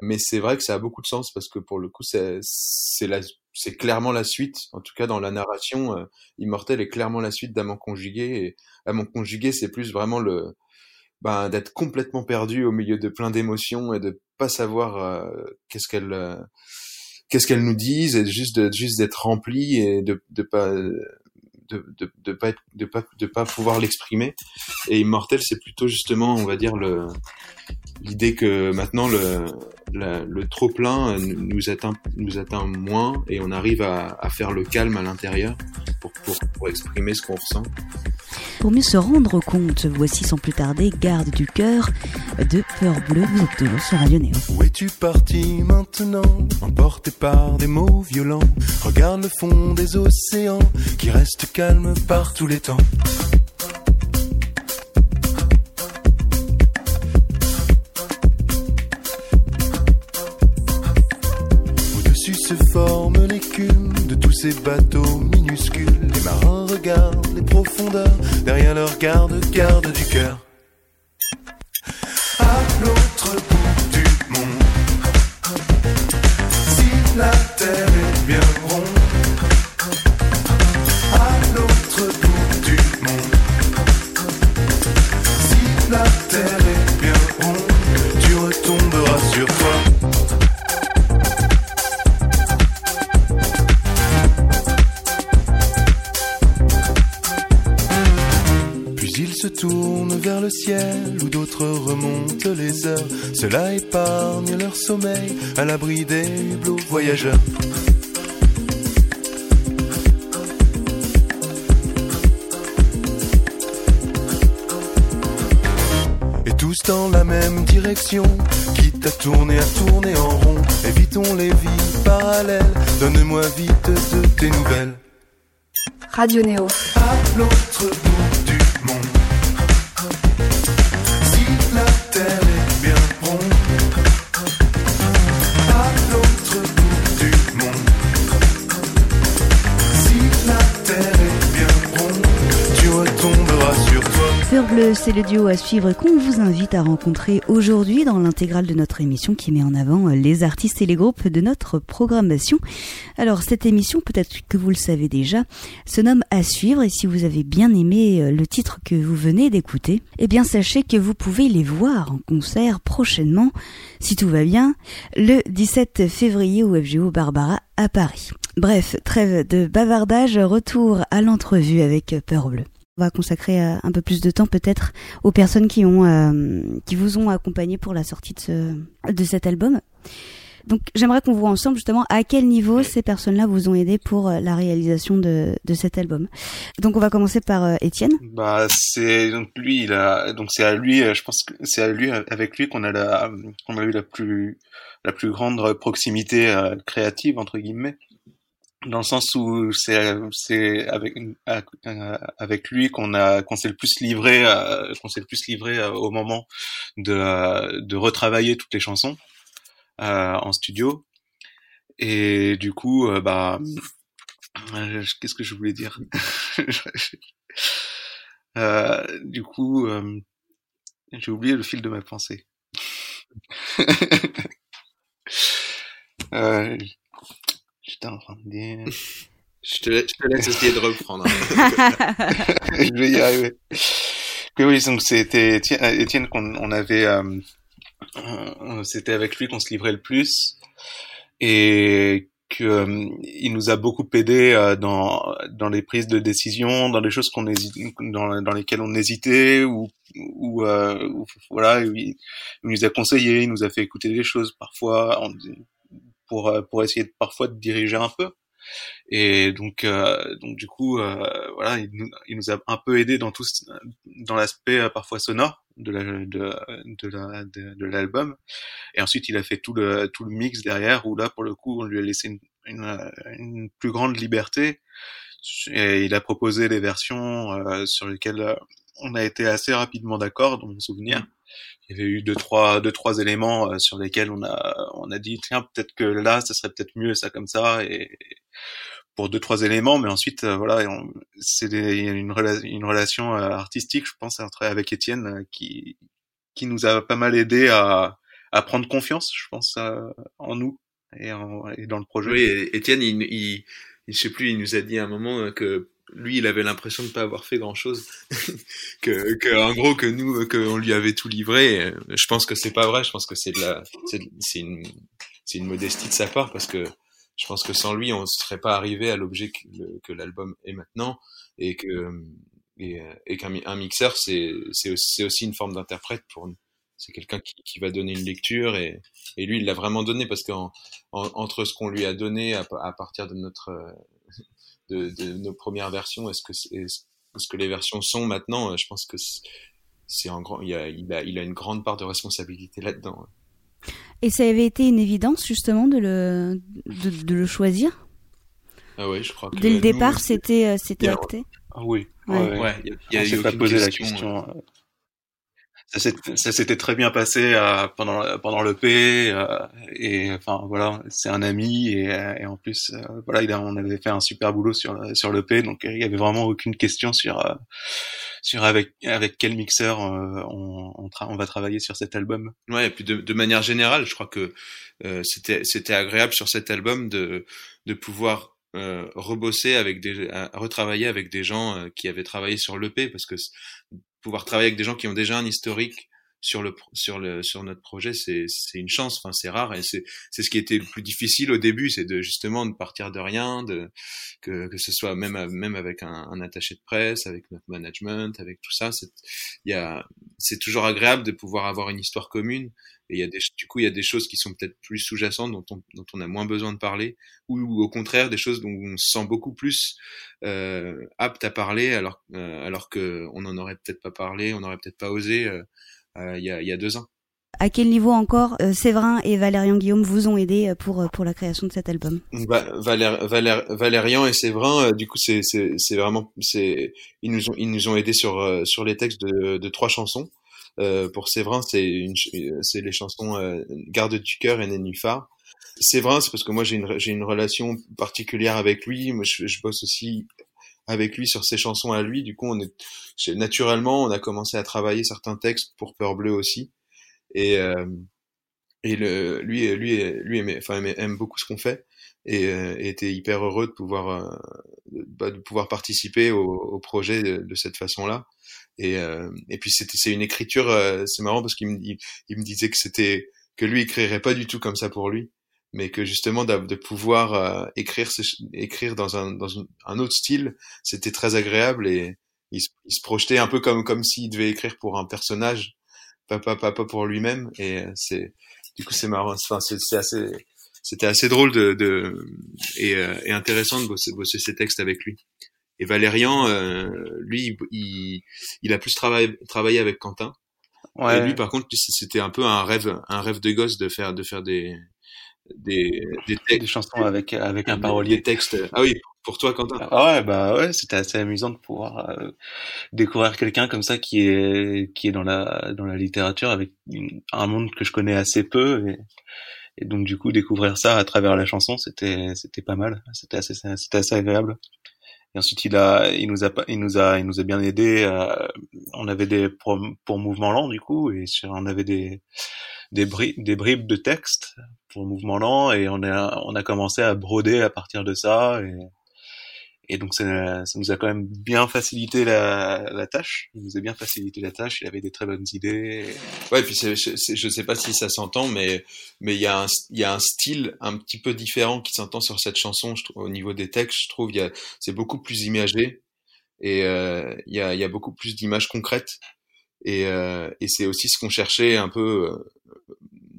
Speaker 4: mais c'est vrai que ça a beaucoup de sens parce que pour le coup, c'est clairement la suite. En tout cas, dans la narration, euh, Immortel est clairement la suite d'Amant conjugué. Et Amant conjugué, c'est plus vraiment le, ben, d'être complètement perdu au milieu de plein d'émotions et de pas savoir euh, qu'est-ce qu'elle euh, qu'est-ce qu'elles nous disent et juste de juste d'être rempli et de de pas de, de, de pas être, de pas de pas pouvoir l'exprimer. Et immortel c'est plutôt justement on va dire le l'idée que maintenant le le trop plein nous atteint nous atteint moins et on arrive à, à faire le calme à l'intérieur pour, pour, pour exprimer ce qu'on ressent
Speaker 1: pour mieux se rendre compte, voici sans plus tarder Garde du cœur de Peur Bleue. Vous êtes toujours sur Radio Néo.
Speaker 2: Où es-tu parti maintenant? Emporté par des mots violents Regarde le fond des océans Qui reste calme par tous les temps se forme l'écume de tous ces bateaux minuscules. Les marins regardent les profondeurs derrière leur garde, garde du cœur. Cela épargne leur sommeil à l'abri des hublots voyageurs. Et tous dans la même direction, quitte à tourner, à tourner en rond. Évitons les vies parallèles, donne-moi vite de tes nouvelles.
Speaker 5: Radio Néo.
Speaker 2: À l'autre bout
Speaker 1: C'est le duo à suivre qu'on vous invite à rencontrer aujourd'hui dans l'intégrale de notre émission qui met en avant les artistes et les groupes de notre programmation. Alors cette émission, peut-être que vous le savez déjà, se nomme À suivre et si vous avez bien aimé euh, le titre que vous venez d'écouter, eh bien sachez que vous pouvez les voir en concert prochainement, si tout va bien, le 17 février au FGO Barbara à Paris. Bref, trêve de bavardage, retour à l'entrevue avec Peur Bleu. On va consacrer euh, un peu plus de temps peut-être aux personnes qui ont euh, qui vous ont accompagné pour la sortie de ce de cet album. Donc j'aimerais qu'on voit ensemble justement à quel niveau ces personnes-là vous ont aidé pour euh, la réalisation de, de cet album. Donc on va commencer par euh, Étienne.
Speaker 3: Bah c'est donc lui il a donc c'est à lui je pense que c'est à lui avec lui qu'on a la qu'on a eu la plus la plus grande proximité euh, créative entre guillemets dans le sens où c'est c'est avec euh, avec lui qu'on a qu'on s'est le plus livré euh, qu'on s'est le plus livré euh, au moment de de retravailler toutes les chansons euh, en studio. Et du coup bah qu'est-ce que je voulais dire? Euh, du coup j'ai oublié le fil de ma pensée dire.
Speaker 4: Je te, laisse, je te laisse essayer de reprendre. hein.
Speaker 3: je vais y arriver. Que oui, donc c'était Étienne, euh, qu'on on avait, euh, euh, c'était avec lui qu'on se livrait le plus et que euh, il nous a beaucoup aidé euh, dans dans les prises de décision, dans les choses qu'on dans, dans lesquelles on hésitait ou ou, euh, ou voilà, il, il nous a conseillé, il nous a fait écouter des choses parfois pour euh, pour essayer de, parfois de diriger un peu. Et donc, euh, donc du coup, euh, voilà, il nous, a un peu aidé dans tout, dans l'aspect parfois sonore de la, de, de la, de, l'album. Et ensuite, il a fait tout le, tout le mix derrière, où là, pour le coup, on lui a laissé une, une, une plus grande liberté. Et il a proposé des versions euh, sur lesquelles on a été assez rapidement d'accord dans mon souvenir. Il y avait eu deux trois deux trois éléments euh, sur lesquels on a on a dit tiens peut-être que là ça serait peut-être mieux ça comme ça et pour deux trois éléments mais ensuite euh, voilà c'est il y a une, une relation artistique je pense entre avec Étienne qui qui nous a pas mal aidé à à prendre confiance je pense en nous et, et, dans le projet.
Speaker 4: Oui, Étienne, il, il, il, je sais plus, il nous a dit à un moment que lui, il avait l'impression de pas avoir fait grand chose, que, que, en gros, que nous, qu'on lui avait tout livré. Je pense que c'est pas vrai. Je pense que c'est de la, c'est une, c'est une modestie de sa part parce que je pense que sans lui, on serait pas arrivé à l'objet que, l'album est maintenant et que, et, qu'un mixeur, c'est, c'est aussi, une forme d'interprète pour nous c'est quelqu'un qui, qui, va donner une lecture et, lui il l'a vraiment donné parce qu'entre entre ce qu'on lui a donné à, partir de notre de, de nos premières versions. Et ce que ce que les versions sont maintenant? Je pense que c'est en grand il a, il a il a une grande part de responsabilité là-dedans.
Speaker 1: Et ça avait été une évidence justement de le de, de le choisir?
Speaker 4: Ah ouais je crois que
Speaker 1: dès le départ c'était euh, c'était acté?
Speaker 3: Ah oui.
Speaker 4: Ouais, ouais. il y a,
Speaker 3: il y a, pas posé la question euh, ça s'était très bien passé euh, pendant pendant le P euh, et enfin voilà c'est un ami et, et en plus euh, voilà il a, on avait fait un super boulot sur sur le P donc il y avait vraiment aucune question sur euh, sur avec avec quel mixeur on on, on, va travailler sur cet album.
Speaker 4: Ouais et puis de, de manière générale je crois que c'était c'était agréable sur cet album de de pouvoir euh, rebosser avec des, retravailler avec des gens qui avaient travaillé sur l'EP parce que pouvoir travailler avec des gens qui ont déjà un historique sur le sur le sur notre projet c'est c'est une chance enfin c'est rare et c'est c'est ce qui était le plus difficile au début c'est de justement de partir de rien de que que ce soit même même avec un, un attaché de presse avec notre management avec tout ça c'est il y a c'est toujours agréable de pouvoir avoir une histoire commune et il y a des du coup il y a des choses qui sont peut-être plus sous-jacentes dont on dont on a moins besoin de parler ou, ou au contraire des choses dont on se sent beaucoup plus euh, apte à parler alors euh, alors que on en aurait peut-être pas parlé on n'aurait peut-être pas osé euh, il y, a, y, a, deux ans.
Speaker 1: À quel niveau encore euh, Séverin et Valérian Guillaume vous ont aidé euh, pour pour la création de cet album?
Speaker 4: Bah, Valère, Valère, Valérian et Séverin, du coup, c'est c'est vraiment c'est ils nous ont ils nous ont aidés sur sur les textes de, de trois chansons. Euh, pour Séverin, c'est c'est les chansons euh, Garde du cœur et Nénuphar. Séverin, c'est parce que moi j'ai une j'ai une relation particulière avec lui. Moi, je, je bosse aussi avec lui sur ses chansons à lui. Du coup, on est naturellement, on a commencé à travailler certains textes pour Peur Bleu aussi. Et euh, et le, lui, lui, lui aime, enfin, aime beaucoup ce qu'on fait et, euh, était hyper heureux de pouvoir euh, bah, de pouvoir participer au, au projet de, de, cette façon-là. Et, euh, et puis c'était c'est une écriture, c'est marrant parce qu'il me, il, il me disait que c'était que lui écrirait pas du tout comme ça pour lui mais que justement de, pouvoir euh, écrire écrire dans un dans un autre style c'était très agréable et il se, il se, projetait un peu comme comme s'il devait écrire pour un personnage pas pas pas, pas pour lui-même et c'est du coup c'est marrant enfin c'est assez c'était assez drôle de, de et, euh, et, intéressant de bosser, bosser ces textes avec lui et Valérian euh, lui il, il a plus travaillé travaillé avec Quentin ouais. et lui par contre c'était un peu un rêve un rêve de gosse de faire de faire des des,
Speaker 3: des, des chansons avec avec un parolier
Speaker 4: texte. Ah oui, pour toi, Quentin.
Speaker 3: Ah ouais, bah ouais, c'était assez amusant de pouvoir euh, découvrir quelqu'un comme ça qui est qui est dans la dans la littérature avec un monde que je connais assez peu et, et donc du coup découvrir ça à travers la chanson, c'était c'était pas mal, c'était assez c'était assez agréable. Et ensuite il a il nous a il nous a il nous a bien aidé. Euh, on avait des pour, pour mouvement lent du coup et on avait des des, bri des bribes de texte pour mouvement lent et on a on a commencé à broder à partir de ça et et donc ça, ça nous a quand même bien facilité la, la tâche. Il nous a bien facilité la tâche. Il avait des très bonnes idées.
Speaker 4: Ouais, puis c'est, je sais pas si ça s'entend, mais mais il y a un il y a un style un petit peu différent qui s'entend sur cette chanson. Je au niveau des textes, je trouve il y a c'est beaucoup plus imagé et euh, il y a il y a beaucoup plus d'images concrètes et euh, et c'est aussi ce qu'on cherchait un peu euh,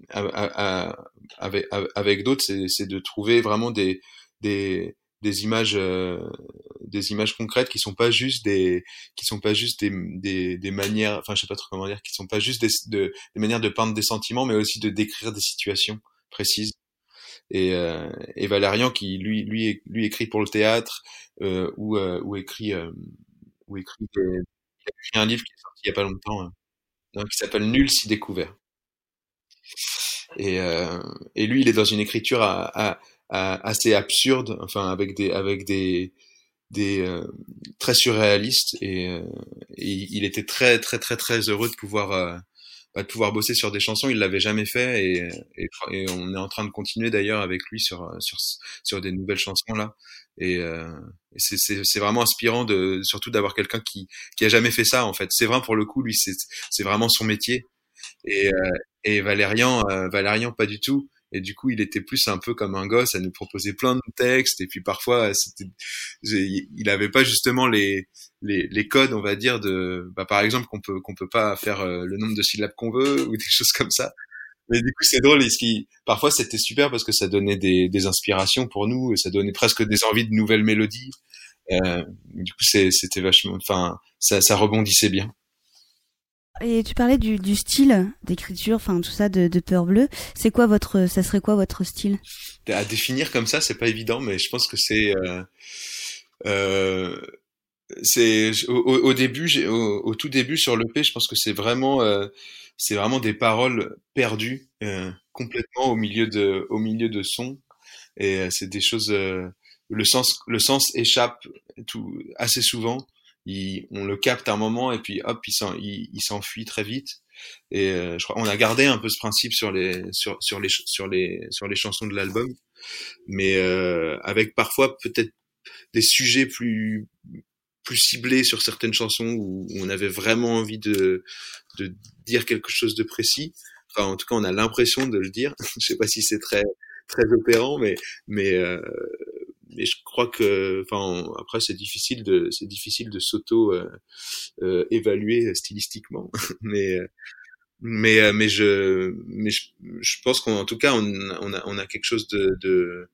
Speaker 4: à, à, avec avec d'autres, c'est de trouver vraiment des des des images euh, des images concrètes qui sont pas juste des qui sont pas juste des, des, des manières enfin je sais pas trop comment dire qui sont pas juste des, de, des manières de peindre des sentiments mais aussi de décrire des situations précises et, euh, et Valérian qui lui lui lui écrit pour le théâtre euh, ou euh, ou écrit euh, ou écrit des, écrit un livre qui est sorti il y a pas longtemps, hein, qui s'appelle Nul si découvert. Et, euh, et lui, il est dans une écriture à, à, assez absurde, enfin avec des avec des des euh, très surréalistes et, euh, il était très très très très heureux de pouvoir euh, bah, de pouvoir bosser sur des chansons. Il l'avait jamais fait et, et, on est en train de continuer d'ailleurs avec lui sur sur sur des nouvelles chansons là. Et, c'est c'est vraiment inspirant de surtout d'avoir quelqu'un qui qui a jamais fait ça en fait. C'est vrai pour le coup lui c'est c'est vraiment son métier et et Valérian Valérian pas du tout et du coup il était plus un peu comme un gosse à nous proposer plein de textes. Et puis parfois c'était il avait pas justement les, les les codes on va dire de bah, par exemple qu'on peut qu'on peut pas faire euh, le nombre de syllabes qu'on veut ou des choses comme ça. Mais du coup c'est drôle et ce qui parfois c'était super parce que ça donnait des, des inspirations pour nous et ça donnait presque des envies de nouvelles mélodies. Euh, du coup c'était vachement enfin ça ça rebondissait bien
Speaker 1: et tu parlais du, style d'écriture, enfin tout ça de, Peur Bleue. C'est quoi votre, ça serait quoi votre style?
Speaker 4: À définir comme ça, c'est pas évident, mais je pense que c'est, euh, euh, c'est au, début, au, au, tout début sur le P, je pense que c'est vraiment, euh, c'est vraiment des paroles perdues euh, complètement au milieu de, au milieu de sons, et euh, c'est des choses, euh, le sens, le sens échappe tout assez souvent on le capte un moment et puis hop, il s'enfuit très vite. Et euh, je crois on a gardé un peu ce principe sur les sur les sur les sur les chansons de l'album, mais euh, avec parfois peut-être des sujets plus plus ciblés sur certaines chansons où, on avait vraiment envie de de dire quelque chose de précis. Enfin, en tout cas, on a l'impression de le dire. je sais pas si c'est très très opérant, mais mais euh, mais je crois que, enfin, après c'est difficile de, c'est difficile de s'auto euh, euh évaluer stylistiquement, mais euh, mais euh, mais je mais je, je pense qu'en tout cas on, on, a on a quelque chose de, de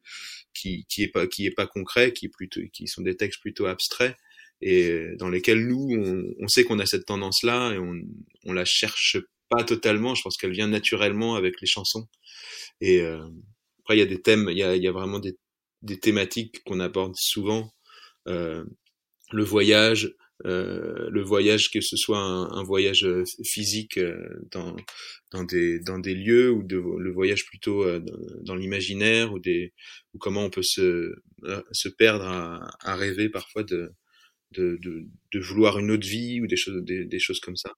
Speaker 4: qui qui est pas qui est pas concret, qui est plutôt qui sont des textes plutôt abstraits et dans lesquels nous on, on sait qu'on a cette tendance là et on on la cherche pas totalement. Je pense qu'elle vient naturellement avec les chansons et euh, après il y a des thèmes, il y a il y a vraiment des des thématiques qu'on aborde souvent, euh, le voyage, euh, le voyage que ce soit un, voyage euh, physique dans dans des dans des lieux ou de, le voyage plutôt dans, l'imaginaire ou des ou comment on peut se se perdre à, à rêver parfois de, de de, de vouloir une autre vie ou des choses des, des, choses comme ça.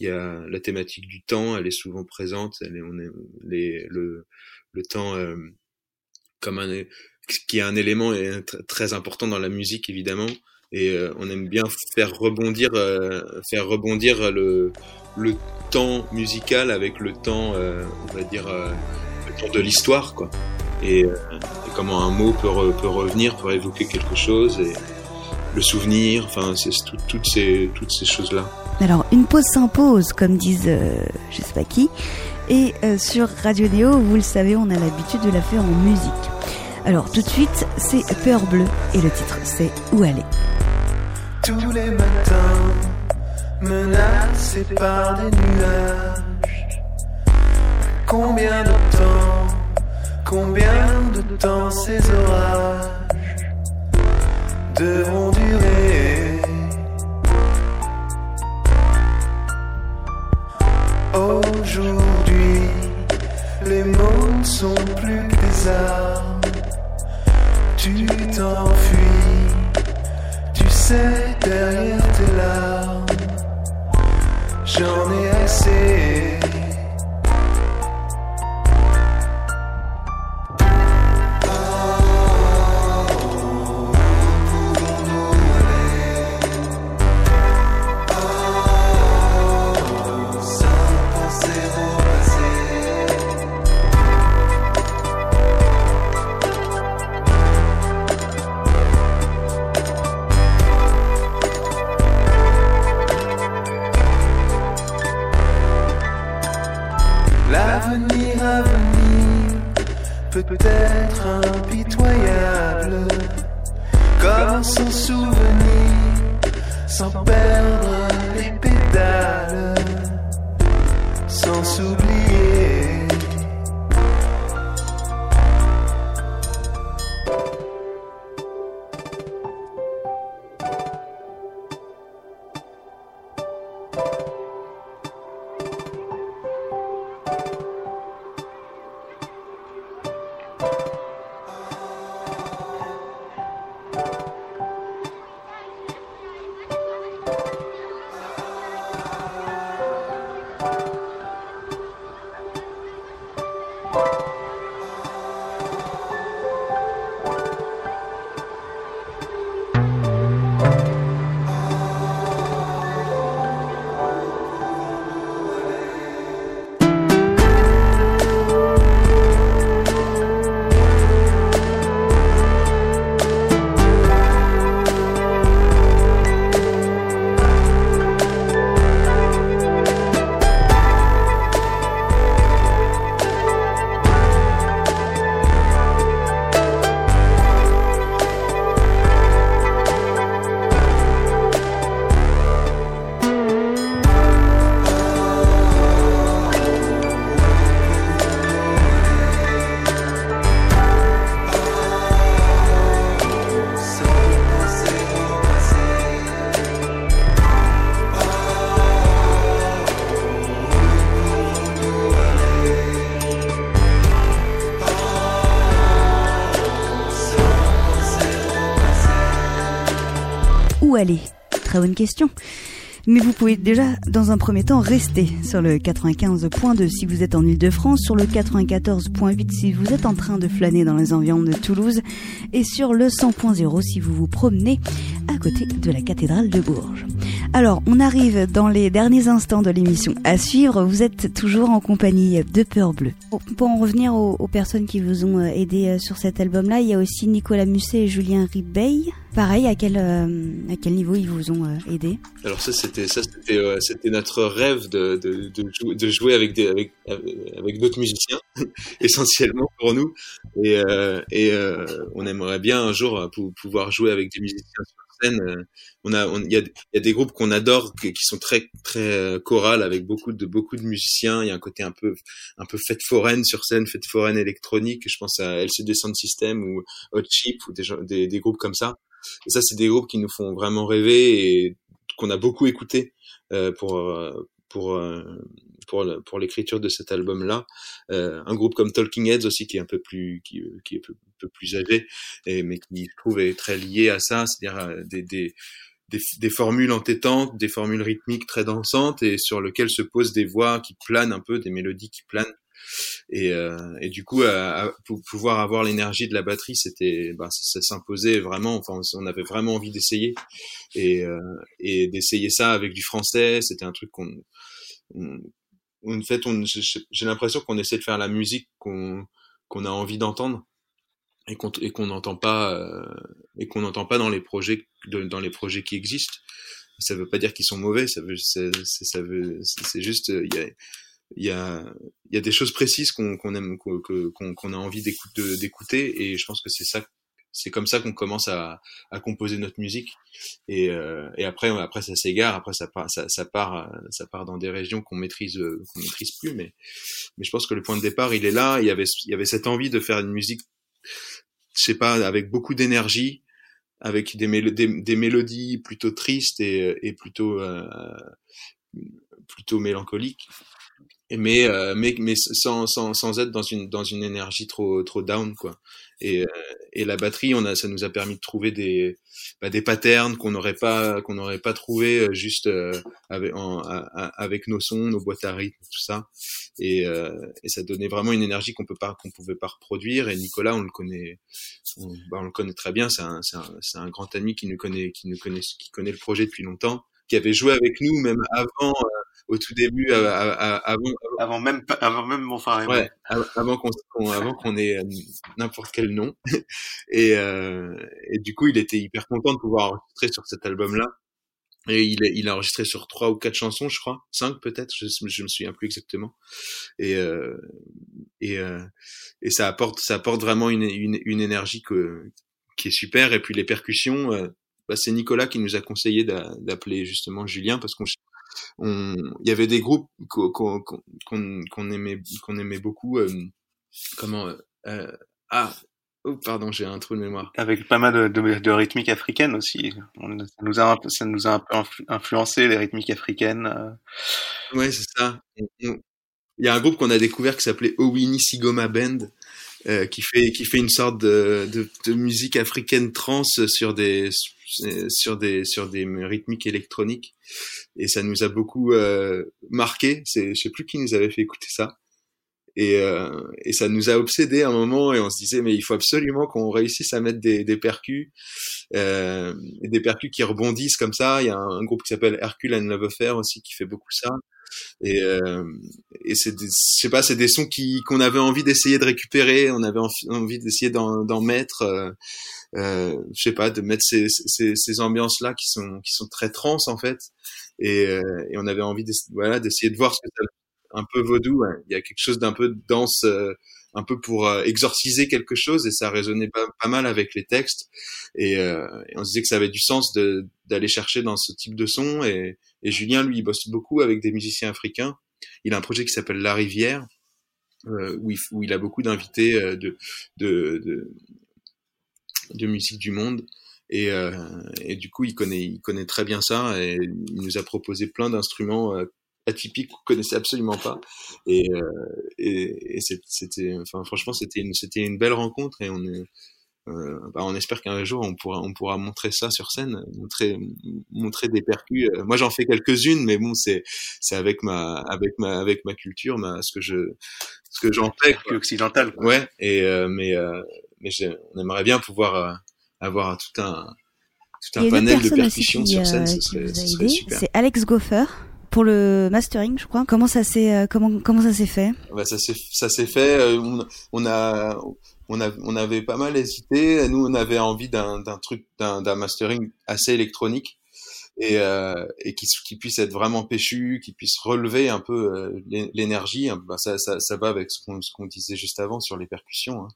Speaker 4: Il y a la thématique du temps, elle est souvent présente. Elle est, on est le le temps comme un qui est un élément très important dans la musique évidemment. Et euh, on aime bien faire rebondir euh, faire rebondir le temps musical avec le temps euh, on va dire le temps de l'histoire quoi. Et, comment un mot peut, peut revenir pour évoquer quelque chose et le souvenir enfin c'est toutes ces toutes ces choses là
Speaker 1: alors une pause s'impose comme disent je sais pas qui. Et sur Radio Néo vous le savez on a l'habitude de la faire en musique alors tout de suite, c'est Peur Bleue et le titre c'est Où aller.
Speaker 2: Tous les matins, menacés par des nuages. Combien de temps, combien de temps ces orages devront durer? Aujourd'hui, les mots ne sont plus que des tu t'enfuis, tu sais, derrière tes larmes, j'en ai assez.
Speaker 1: peut-être impitoyable, comme sans souvenir, sans perdre les pédales, sans s'oublier. Très bonne question. Mais vous pouvez déjà, dans un premier temps, rester sur le 95.2 si vous êtes en Ile-de-France, sur le 94.8 si vous êtes en train de flâner dans les environs de Toulouse, et sur le 100.0 si vous vous promenez à côté de la cathédrale de Bourges. Alors, on arrive dans les derniers instants de l'émission à suivre. Vous êtes toujours en compagnie de Peur Bleu. Pour en revenir aux, personnes qui vous ont euh, aidé euh, sur cet album-là, il y a aussi Nicolas Musset et Julien Ribeil. Pareil, à quel, euh, à quel niveau ils vous ont aidé?
Speaker 4: Alors ça, c'était ça, c'était notre rêve de, jouer avec d'autres musiciens, essentiellement pour nous. Et, on aimerait bien un jour pouvoir jouer avec des musiciens euh, on a, il y, a, des groupes qu'on adore qui sont très euh, chorales avec beaucoup de musiciens. Il y a un côté un peu un peu fête foraine sur scène, fête foraine électronique. Je pense à LCD Sound System ou Hot Chip ou des, groupes comme ça. Et ça, c'est des groupes qui nous font vraiment rêver et qu'on a beaucoup écouté euh, pour pour pour pour l'écriture de cet album là euh, un groupe comme Talking Heads aussi qui est un peu plus qui, est un peu, plus âgé et mais qui je trouve est très lié à ça c'est-à-dire euh, des, des des, des, formules entêtantes, des formules rythmiques très dansantes et sur lesquelles se posent des voix qui planent un peu, des mélodies qui planent. Et, euh, et du coup, pour pouvoir avoir l'énergie de la batterie, c'était, bah, ça, s'imposait vraiment. Enfin, on avait vraiment envie d'essayer et, euh, d'essayer ça avec du français. C'était un truc qu'on en fait, j'ai l'impression qu'on essaie de faire la musique qu'on a envie d'entendre et qu'on n'entend pas euh, et qu'on n'entend pas dans les projets dans les projets qui existent. Ça veut pas dire qu'ils sont mauvais, ça veut c'est juste il y a y a des choses précises qu'on qu'on aime qu'on a envie d'écouter et je pense que c'est ça c'est comme ça qu'on commence à, composer notre musique et, euh, et après après ça s'égare après ça part ça, part ça part dans des régions qu'on maîtrise qu'on maîtrise plus mais mais je pense que le point de départ il est là. Il y avait il y avait cette envie de faire une musique je sais pas avec beaucoup d'énergie avec des, des, mélodies plutôt tristes et, et plutôt euh, plutôt mélancoliques mais euh, mais mais sans, sans sans être dans une dans une énergie trop trop down quoi. Et euh, et la batterie on a ça nous a permis de trouver des bah, des patterns qu'on n'aurait pas qu'on n'aurait pas trouvé euh, juste avec avec nos sons nos boîtes à rythme tout ça. Et et ça donnait vraiment une énergie qu'on peut pas qu'on pouvait pas reproduire. Et Nicolas on le connaît on, bah, on le connaît très bien. C'est un c'est un, un grand ami qui nous connaît qui nous connaît qui connaît le projet depuis longtemps qui avait joué avec nous même avant au tout début, avant,
Speaker 3: avant même, avant même mon frère.
Speaker 4: Ouais, avant qu'on, avant qu'on ait euh, n'importe quel nom. et, euh, et du coup, il était hyper content de pouvoir enregistrer sur cet album-là. Et il, il a enregistré sur trois ou quatre chansons, je crois, cinq peut-être, je, je me souviens plus exactement. Et euh, et, euh, et ça apporte, ça apporte vraiment une, une, une énergie que, qui est super. Et puis les percussions, euh, bah, c'est Nicolas qui nous a conseillé d'appeler justement Julien parce qu'on il y avait des groupes qu'on aimait qu'on aimait beaucoup euh, comment euh, euh, ah oh, pardon j'ai un trou de mémoire.
Speaker 3: Avec pas mal de, de, rythmiques africaines aussi. Ça nous a ça nous a un peu influencé les rythmiques africaines
Speaker 4: ouais c'est ça. Il y a un groupe qu'on a découvert qui s'appelait Owini Sigoma Band qui fait qui fait une sorte de, de, de musique africaine trans sur des sur des sur des rythmiques électroniques et ça nous a beaucoup euh, marqué. C'est, je sais plus qui nous avait fait écouter ça. Et, euh, et ça nous a obsédé un moment et on se disait mais il faut absolument qu'on réussisse à mettre des, des percus, euh, des percus qui rebondissent comme ça. Il y a un, groupe qui s'appelle Hercule and Love Affair aussi qui fait beaucoup ça. Et, euh, et c'est, je sais pas, c'est des sons qui qu'on avait envie d'essayer de récupérer. On avait envie d'essayer d'en, d'en mettre. Euh, euh, je sais pas, de mettre ces, ces, ces ambiances là qui sont qui sont très trans en fait. Et, euh, et on avait envie voilà d'essayer de voir ce que ça un peu vaudou il y a quelque chose d'un peu de danse euh, un peu pour euh, exorciser quelque chose et ça résonnait pas, mal avec les textes. Et, et, on se disait que ça avait du sens d'aller chercher dans ce type de son. Et, et Julien lui il bosse beaucoup avec des musiciens africains. Il a un projet qui s'appelle La Rivière où il, où, il, a beaucoup d'invités de, de, de, de musique du monde. Et, euh, et, du coup, il connaît, il connaît très bien ça et il nous a proposé plein d'instruments euh, atypiques qu'on connaissait absolument pas. Et, euh, et, et c'était, enfin, franchement, c'était une, c'était une belle rencontre et on est, euh, bah, on espère qu'un jour on pourra on pourra montrer ça sur scène, montrer montrer des percus. moi j'en fais quelques-unes, mais bon c'est c'est avec ma avec ma avec ma culture, ma, ce que je ce que j'en fais
Speaker 3: occidental. Quoi.
Speaker 4: Ouais et mais mais on aimerait bien pouvoir avoir tout un tout un panel de percussions sur scène, ce serait, ce serait super.
Speaker 1: C'est Alex Goffer pour le mastering, je crois. Comment ça s'est euh, comment comment ça s'est fait?
Speaker 4: Bah, ça s'est ça s'est fait. Euh, on, on, a on a on avait pas mal hésité. Nous, on avait envie d'un truc d'un mastering assez électronique et euh, et qui qui puisse être vraiment péchu, qui puisse relever un peu euh, l'énergie. Bah, ça, ça ça va avec ce qu'on ce qu'on disait juste avant sur les percussions. Hein.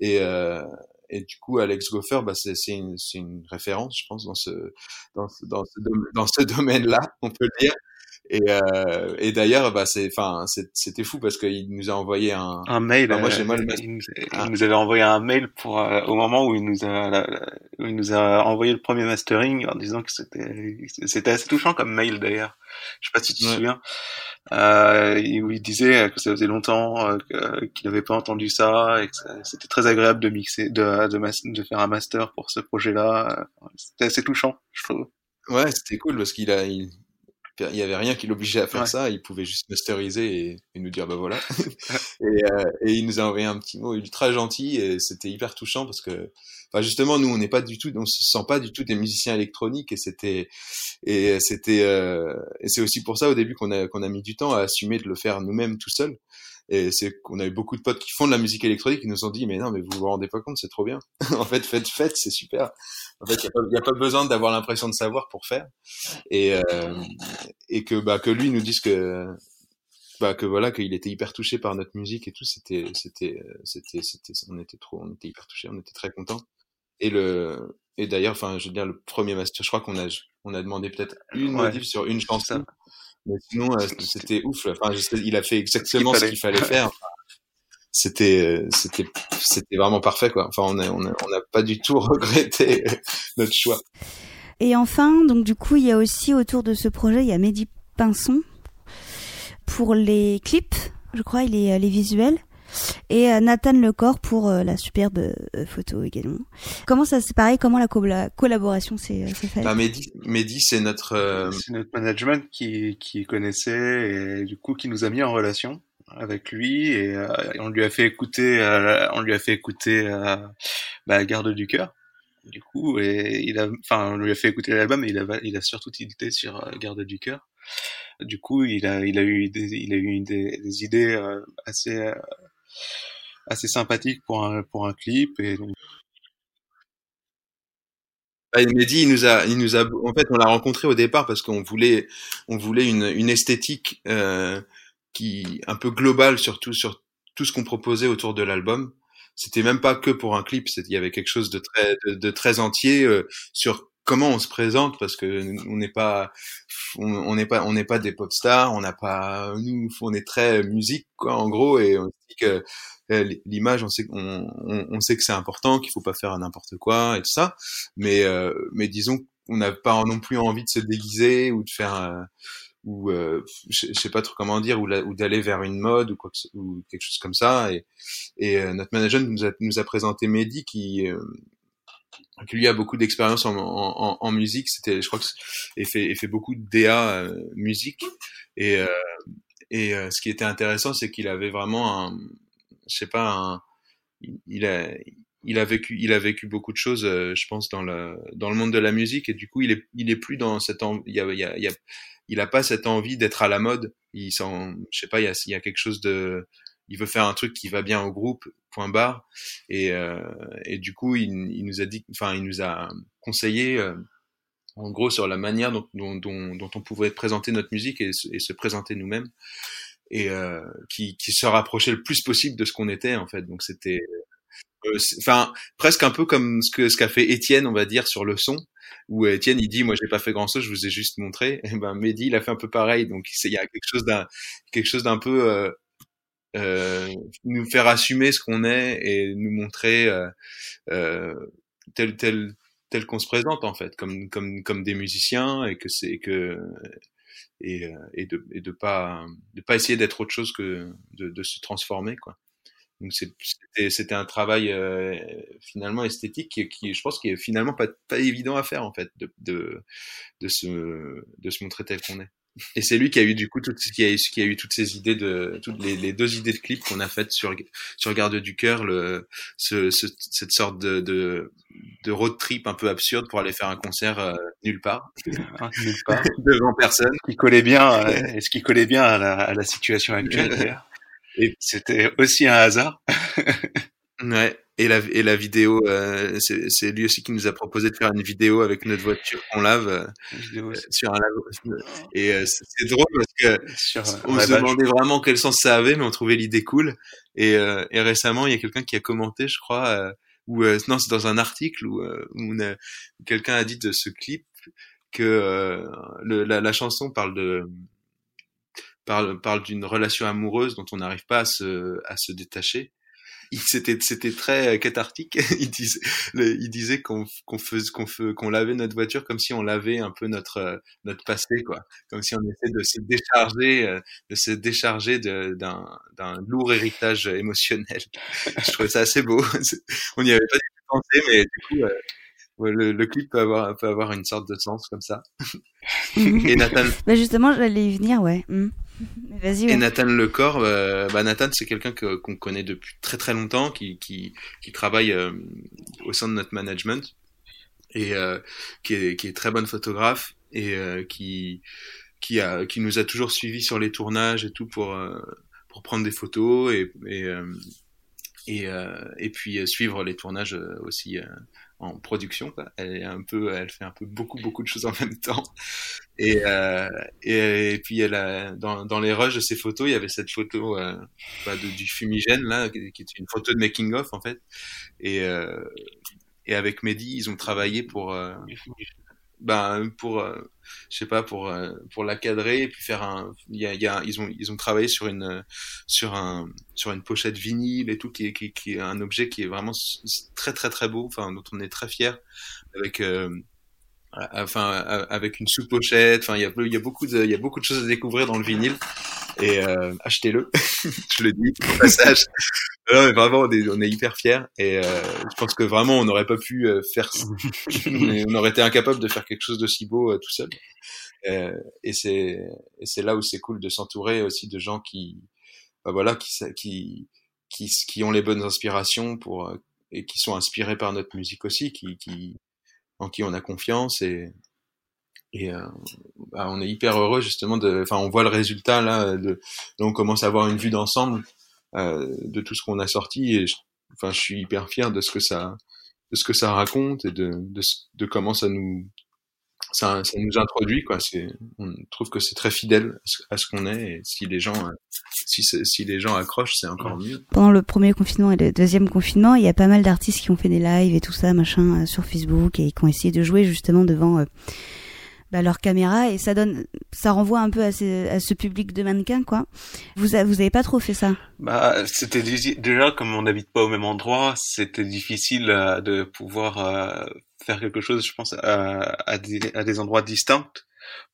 Speaker 4: Et euh, et du coup, Alex Goffer, bah, c'est une, une référence, je pense, dans ce, dans ce, dans ce, dans ce domaine-là, on peut le dire. Et, euh, et d'ailleurs, bah, c'est, enfin, c'était fou parce qu'il nous a envoyé un,
Speaker 3: un mail. moi, j'ai mal. Il, nous, il nous avait envoyé un mail pour euh, au moment où il nous a, où il nous a envoyé le premier mastering en disant que c'était, c'était assez touchant comme mail d'ailleurs. Je sais pas si tu te souviens. Euh, où il disait que ça faisait longtemps euh, qu'il n'avait pas entendu ça et que c'était très agréable de mixer, de, de, de faire un master pour ce projet-là. C'était assez touchant, je trouve.
Speaker 4: Ouais, c'était cool parce qu'il a, il, il y avait rien qui l'obligeait à faire ça, il pouvait juste masteriser et, et nous dire bah voilà. et, euh, et, il nous a envoyé un petit mot ultra gentil et c'était hyper touchant parce que, enfin justement nous on n'est pas du tout, on se sent pas du tout des musiciens électroniques et c'était et c'était euh, et c'est aussi pour ça au début qu'on a qu'on a mis du temps à assumer de le faire nous-mêmes tout seul et c'est qu'on avait beaucoup de potes qui font de la musique électronique qui nous ont dit mais non mais vous vous rendez pas compte c'est trop bien. en fait faites faites c'est super. En fait il y, a, pas besoin d'avoir l'impression de savoir pour faire. Et euh, et que bah que lui nous dise que bah que voilà qu'il était hyper touché par notre musique et tout c'était c'était c'était c'était on était trop on était hyper touché on était très content et le et d'ailleurs enfin je veux dire le premier master je crois qu'on a on a demandé peut-être une modif sur une chanson mais sinon, euh, c'était ouf. Enfin, il a fait exactement ce qu'il fallait faire. c'était, euh, c'était, c'était vraiment parfait, quoi. Enfin, on n'a on on pas du tout regretté notre choix.
Speaker 1: Et enfin, donc du coup, il y a aussi autour de ce projet, il y a Mehdi Pinson pour les clips, je crois, il est les visuels et euh, Nathan Lecor pour euh, la superbe euh, photo également. Comment ça c'est pareil? Comment la, collaboration s'est faite?
Speaker 4: Bah, Mehdi, c'est notre
Speaker 3: c'est notre management qui qui connaissait et du coup qui nous a mis en relation avec lui et, on lui a fait écouter on lui a fait écouter bah, Garde du cœur du coup et il a enfin on lui a fait écouter l'album et il a il a surtout tilté sur Garde du cœur. Du coup il a il a eu des, il a eu des, des idées assez assez sympathique pour un pour un clip et donc...
Speaker 4: Bah, Mehdi, il nous a, il nous a, en fait, on l'a rencontré au départ parce qu'on voulait, on voulait une, une esthétique euh, qui un peu globale surtout sur tout ce qu'on proposait autour de l'album. C'était même pas que pour un clip, il y avait quelque chose de très, de, très entier euh, sur comment on se présente parce que on n'est pas on n'est pas on n'est pas des pop stars on n'a pas nous on est très musique quoi en gros et on dit que euh, l'image on sait on, on, sait que c'est important qu'il faut pas faire n'importe quoi et tout ça. Mais euh, mais disons on n'a pas non plus envie de se déguiser ou de faire euh, ou je, sais pas trop comment dire ou, d'aller vers une mode ou quelque chose comme ça. Et, et notre manager nous a nous a présenté Mehdi qui qui lui a beaucoup d'expérience en, musique. C'était, je crois que fait, beaucoup de DA euh, musique. Et, euh, euh, ce qui était intéressant, c'est qu'il avait vraiment un, je sais pas, il a, vécu, il a vécu beaucoup de choses, je pense, dans le monde de la musique. Et du coup, il est, plus dans cette, il a, il y pas cette envie d'être à la mode. Il s'en, je sais pas, il y a quelque chose de il veut faire un truc qui va bien au groupe, point barre. Et, euh, et du coup, il, nous a dit, enfin, il nous a conseillé, euh, en gros, sur la manière dont, dont, dont, dont, on pouvait présenter notre musique et, se présenter nous-mêmes, et euh, qui, qui se rapprochait le plus possible de ce qu'on était en fait. Donc c'était, euh, enfin, presque un peu comme ce que ce qu'a fait Étienne, on va dire, sur le son où Étienne il dit moi j'ai pas fait grand chose je vous ai juste montré et ben Mehdi il a fait un peu pareil donc il y a quelque chose d'un quelque chose d'un peu euh, euh, nous faire assumer ce qu'on est et nous montrer euh, euh, tel tel tel qu'on se présente en fait comme comme comme des musiciens et que c'est que et, et de et de pas de pas essayer d'être autre chose que de, se transformer quoi Donc c'était un travail euh, finalement esthétique qui, qui, je pense qui est finalement pas pas évident à faire en fait de de de se de se montrer tel qu'on est. Et c'est lui qui a eu du coup tout qui a, qui a eu toutes ces idées de toutes les, les deux idées de clips qu'on a faites sur sur Garde du cœur, le ce, ce, cette sorte de, de de road trip un peu absurde pour aller faire un concert euh, nulle part,
Speaker 3: nulle part,
Speaker 4: devant personne,
Speaker 3: qui collait bien, euh, ce qui collait bien à la, à la situation actuelle. Et c'était aussi un hasard.
Speaker 4: ouais. Et la, et la vidéo, euh, c'est lui aussi qui nous a proposé de faire une vidéo avec notre voiture qu'on lave euh, sur un lave. Et euh, c'est drôle parce que sur, on se demandait vraiment quel sens ça avait, mais on trouvait l'idée cool. Et, et récemment, il y a quelqu'un qui a commenté, je crois, ou non, c'est dans un article où, où quelqu'un a dit de ce clip que le, la, la chanson parle de parle, parle d'une relation amoureuse dont on n'arrive pas à se, à se détacher. C'était, c'était très cathartique. il disait, il disait qu'on, qu'on faisait, qu'on qu'on lavait notre voiture comme si on lavait un peu notre, notre passé, quoi. Comme si on essayait de se décharger, de se décharger d'un, d'un lourd héritage émotionnel. Je trouvais ça assez beau. on n'y avait pas du tout pensé, mais du coup, le, le, clip peut avoir, peut avoir une sorte de sens comme ça.
Speaker 1: Et Nathan? Bah justement, j'allais y venir, ouais. Mhm.
Speaker 4: Ouais. Et Nathan Lecor, euh, bah Nathan c'est quelqu'un que, qu'on connaît depuis très très longtemps, qui, qui, qui travaille euh, au sein de notre management et euh, qui, est, qui est très bonne photographe et euh, qui, qui, a, qui nous a toujours suivis sur les tournages et tout pour, pour prendre des photos et, et, et, et puis suivre les tournages aussi en production. Quoi. Elle est un peu, elle fait un peu beaucoup beaucoup de choses en même temps. Et euh, et, et, puis elle a, dans dans les rushs de ces photos, il y avait cette photo euh, bah, de, du fumigène là, qui, qui est une photo de making of en fait. Et euh, et avec Mehdi, ils ont travaillé pour ben pour euh, je sais pas pour euh, pour la cadrer et puis faire un il y a, y a, ils ont ils ont travaillé sur une sur un sur une pochette vinyle et tout qui est qui, qui est un objet qui est vraiment très très très beau enfin dont on est très fier avec euh, enfin avec une sous-pochette enfin il y a il y a beaucoup de il y a beaucoup de choses à découvrir dans le vinyle. Et euh, achetez-le. Je le dis au passage. Non, mais vraiment on est, on est hyper fiers. Et euh, je pense que vraiment on n'aurait pas pu euh, faire on aurait été incapable de faire quelque chose de si beau euh, tout seul. Euh, et c'est c'est là où c'est cool de s'entourer aussi de gens qui bah voilà qui qui qui qui ont les bonnes inspirations pour et qui sont inspirés par notre musique aussi qui qui en qui on a confiance et et euh, bah, on est hyper heureux justement de enfin on voit le résultat là de on commence à avoir une vue d'ensemble euh, de tout ce qu'on a sorti et je, enfin je suis hyper fier de ce que ça de ce que ça raconte et de de, de comment ça nous ça, ça nous introduit quoi. C'est on trouve que c'est très fidèle à ce qu'on est et si les gens si, si les gens accrochent c'est encore mieux.
Speaker 1: Pendant le premier confinement et le deuxième confinement il y a pas mal d'artistes qui ont fait des lives et tout ça machin euh, sur Facebook et qui ont essayé de jouer justement devant euh, bah, leur caméra et ça donne, ça renvoie un peu à, ces, à ce public de mannequins quoi. Vous vous avez pas trop fait ça?
Speaker 3: Bah c'était déjà comme on n'habite pas au même endroit, c'était difficile euh, de pouvoir euh, faire quelque chose, je pense, à, des, à des endroits distincts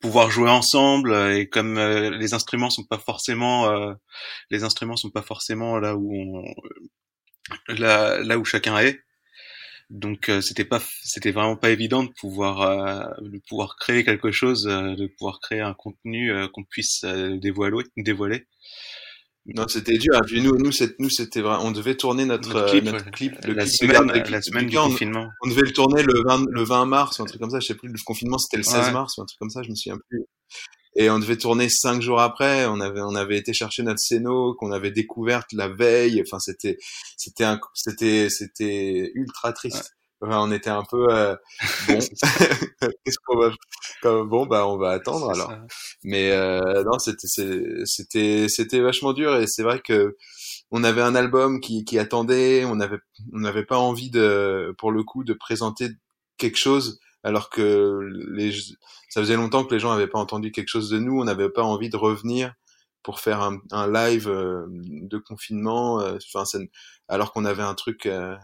Speaker 3: pouvoir jouer ensemble et comme euh, les instruments sont pas forcément euh, les instruments sont pas forcément là où on, là où chacun est donc euh, c'était pas c'était vraiment pas évident de pouvoir euh, de pouvoir créer quelque chose, euh, de pouvoir créer un contenu qu'on puisse dévoiler dévoiler.
Speaker 4: Non, c'était dur. puis nous, nous, nous, c'était vrai. On devait tourner notre, notre clip, notre clip
Speaker 3: le la, semaine, la semaine du confinement.
Speaker 4: On, devait le tourner le 20, le 20 mars ou un truc comme ça. Je sais plus. Le confinement, c'était le 16 ouais. mars ou un truc comme ça. Je me souviens plus et on devait tourner cinq jours après. On avait on avait été chercher notre scéno qu'on avait découverte la veille. Enfin c'était c'était c'était c'était ultra triste. Ouais. Enfin, on était un peu euh, bon. Qu'est-ce qu'on va comme bon bah on va attendre alors. Ça. Mais euh, non c'était c'était c'était vachement dur et c'est vrai que on avait un album qui qui attendait. On avait on n'avait pas envie de pour le coup de présenter quelque chose alors que les, ça faisait longtemps que les gens n'avaient pas entendu quelque chose de nous, on n'avait pas envie de revenir pour faire un, live euh, de confinement, euh, enfin, alors qu'on avait un truc euh,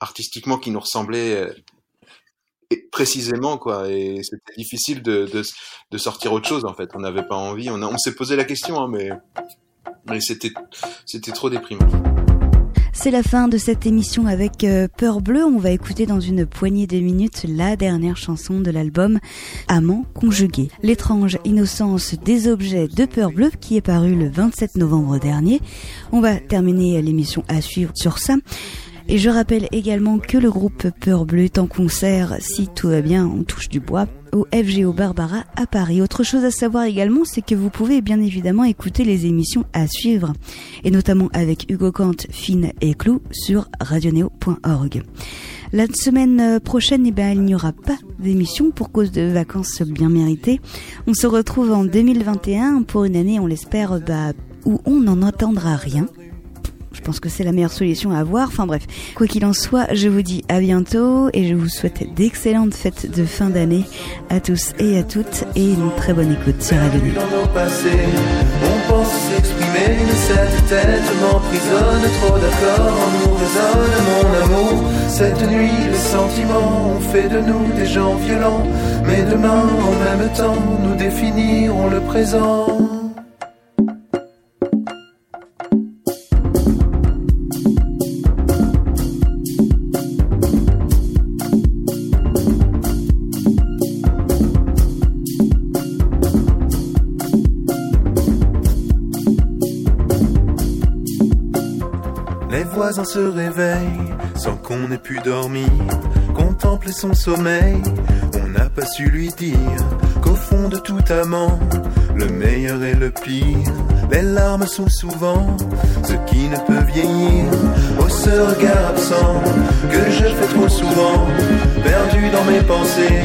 Speaker 4: artistiquement qui nous ressemblait euh, précisément quoi, et c'était difficile de, de, de, sortir autre chose en fait. On n'avait pas envie, on, on s'est posé la question, hein, mais mais c'était c'était trop déprimant.
Speaker 1: C'est la fin de cette émission avec euh, Peur Bleue. On va écouter dans une poignée de minutes la dernière chanson de l'album Amant conjugué. L'étrange innocence des objets de Peur Bleue qui est paru le 27 novembre dernier. On va terminer l'émission à suivre sur ça. Et je rappelle également que le groupe Peur Bleue est en concert, si tout va bien, on touche du bois, au FGO Barbara à Paris. Autre chose à savoir également, c'est que vous pouvez bien évidemment écouter les émissions à suivre, et notamment avec Hugo Kant, Fine et Clou sur radioneo.org. La semaine prochaine, eh ben, il n'y aura pas d'émission pour cause de vacances bien méritées. On se retrouve en 2021 pour une année, on l'espère, bah, où on n'en entendra rien. Pense que c'est la meilleure solution à avoir. Enfin bref, quoi qu'il en soit, je vous dis à bientôt et je vous souhaite d'excellentes fêtes de fin d'année à tous et à toutes et une très bonne écoute sur Radio
Speaker 2: on pense s'exprimer, cette tête m'emprisonne. Trop d'accord, en nous résonne mon amour. Cette nuit, les sentiments ont fait de nous des gens violents. Mais demain, en même temps, nous définirons le présent. Les voisins se réveillent sans qu'on ait pu dormir. Contempler son sommeil, on n'a pas su lui dire qu'au fond de tout amant, le meilleur et le pire. Les larmes sont souvent ce qui ne peut vieillir. Au ce regard absent que je fais trop souvent, perdu dans mes pensées,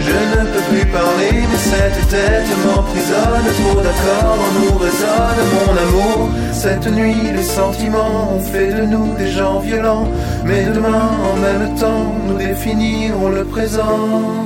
Speaker 2: je ne peux plus parler, mais cette tête m'emprisonne. Trop d'accord, en nous résonne mon amour. Cette nuit, les sentiments ont fait de nous des gens violents, mais demain, en même temps, nous définirons le présent.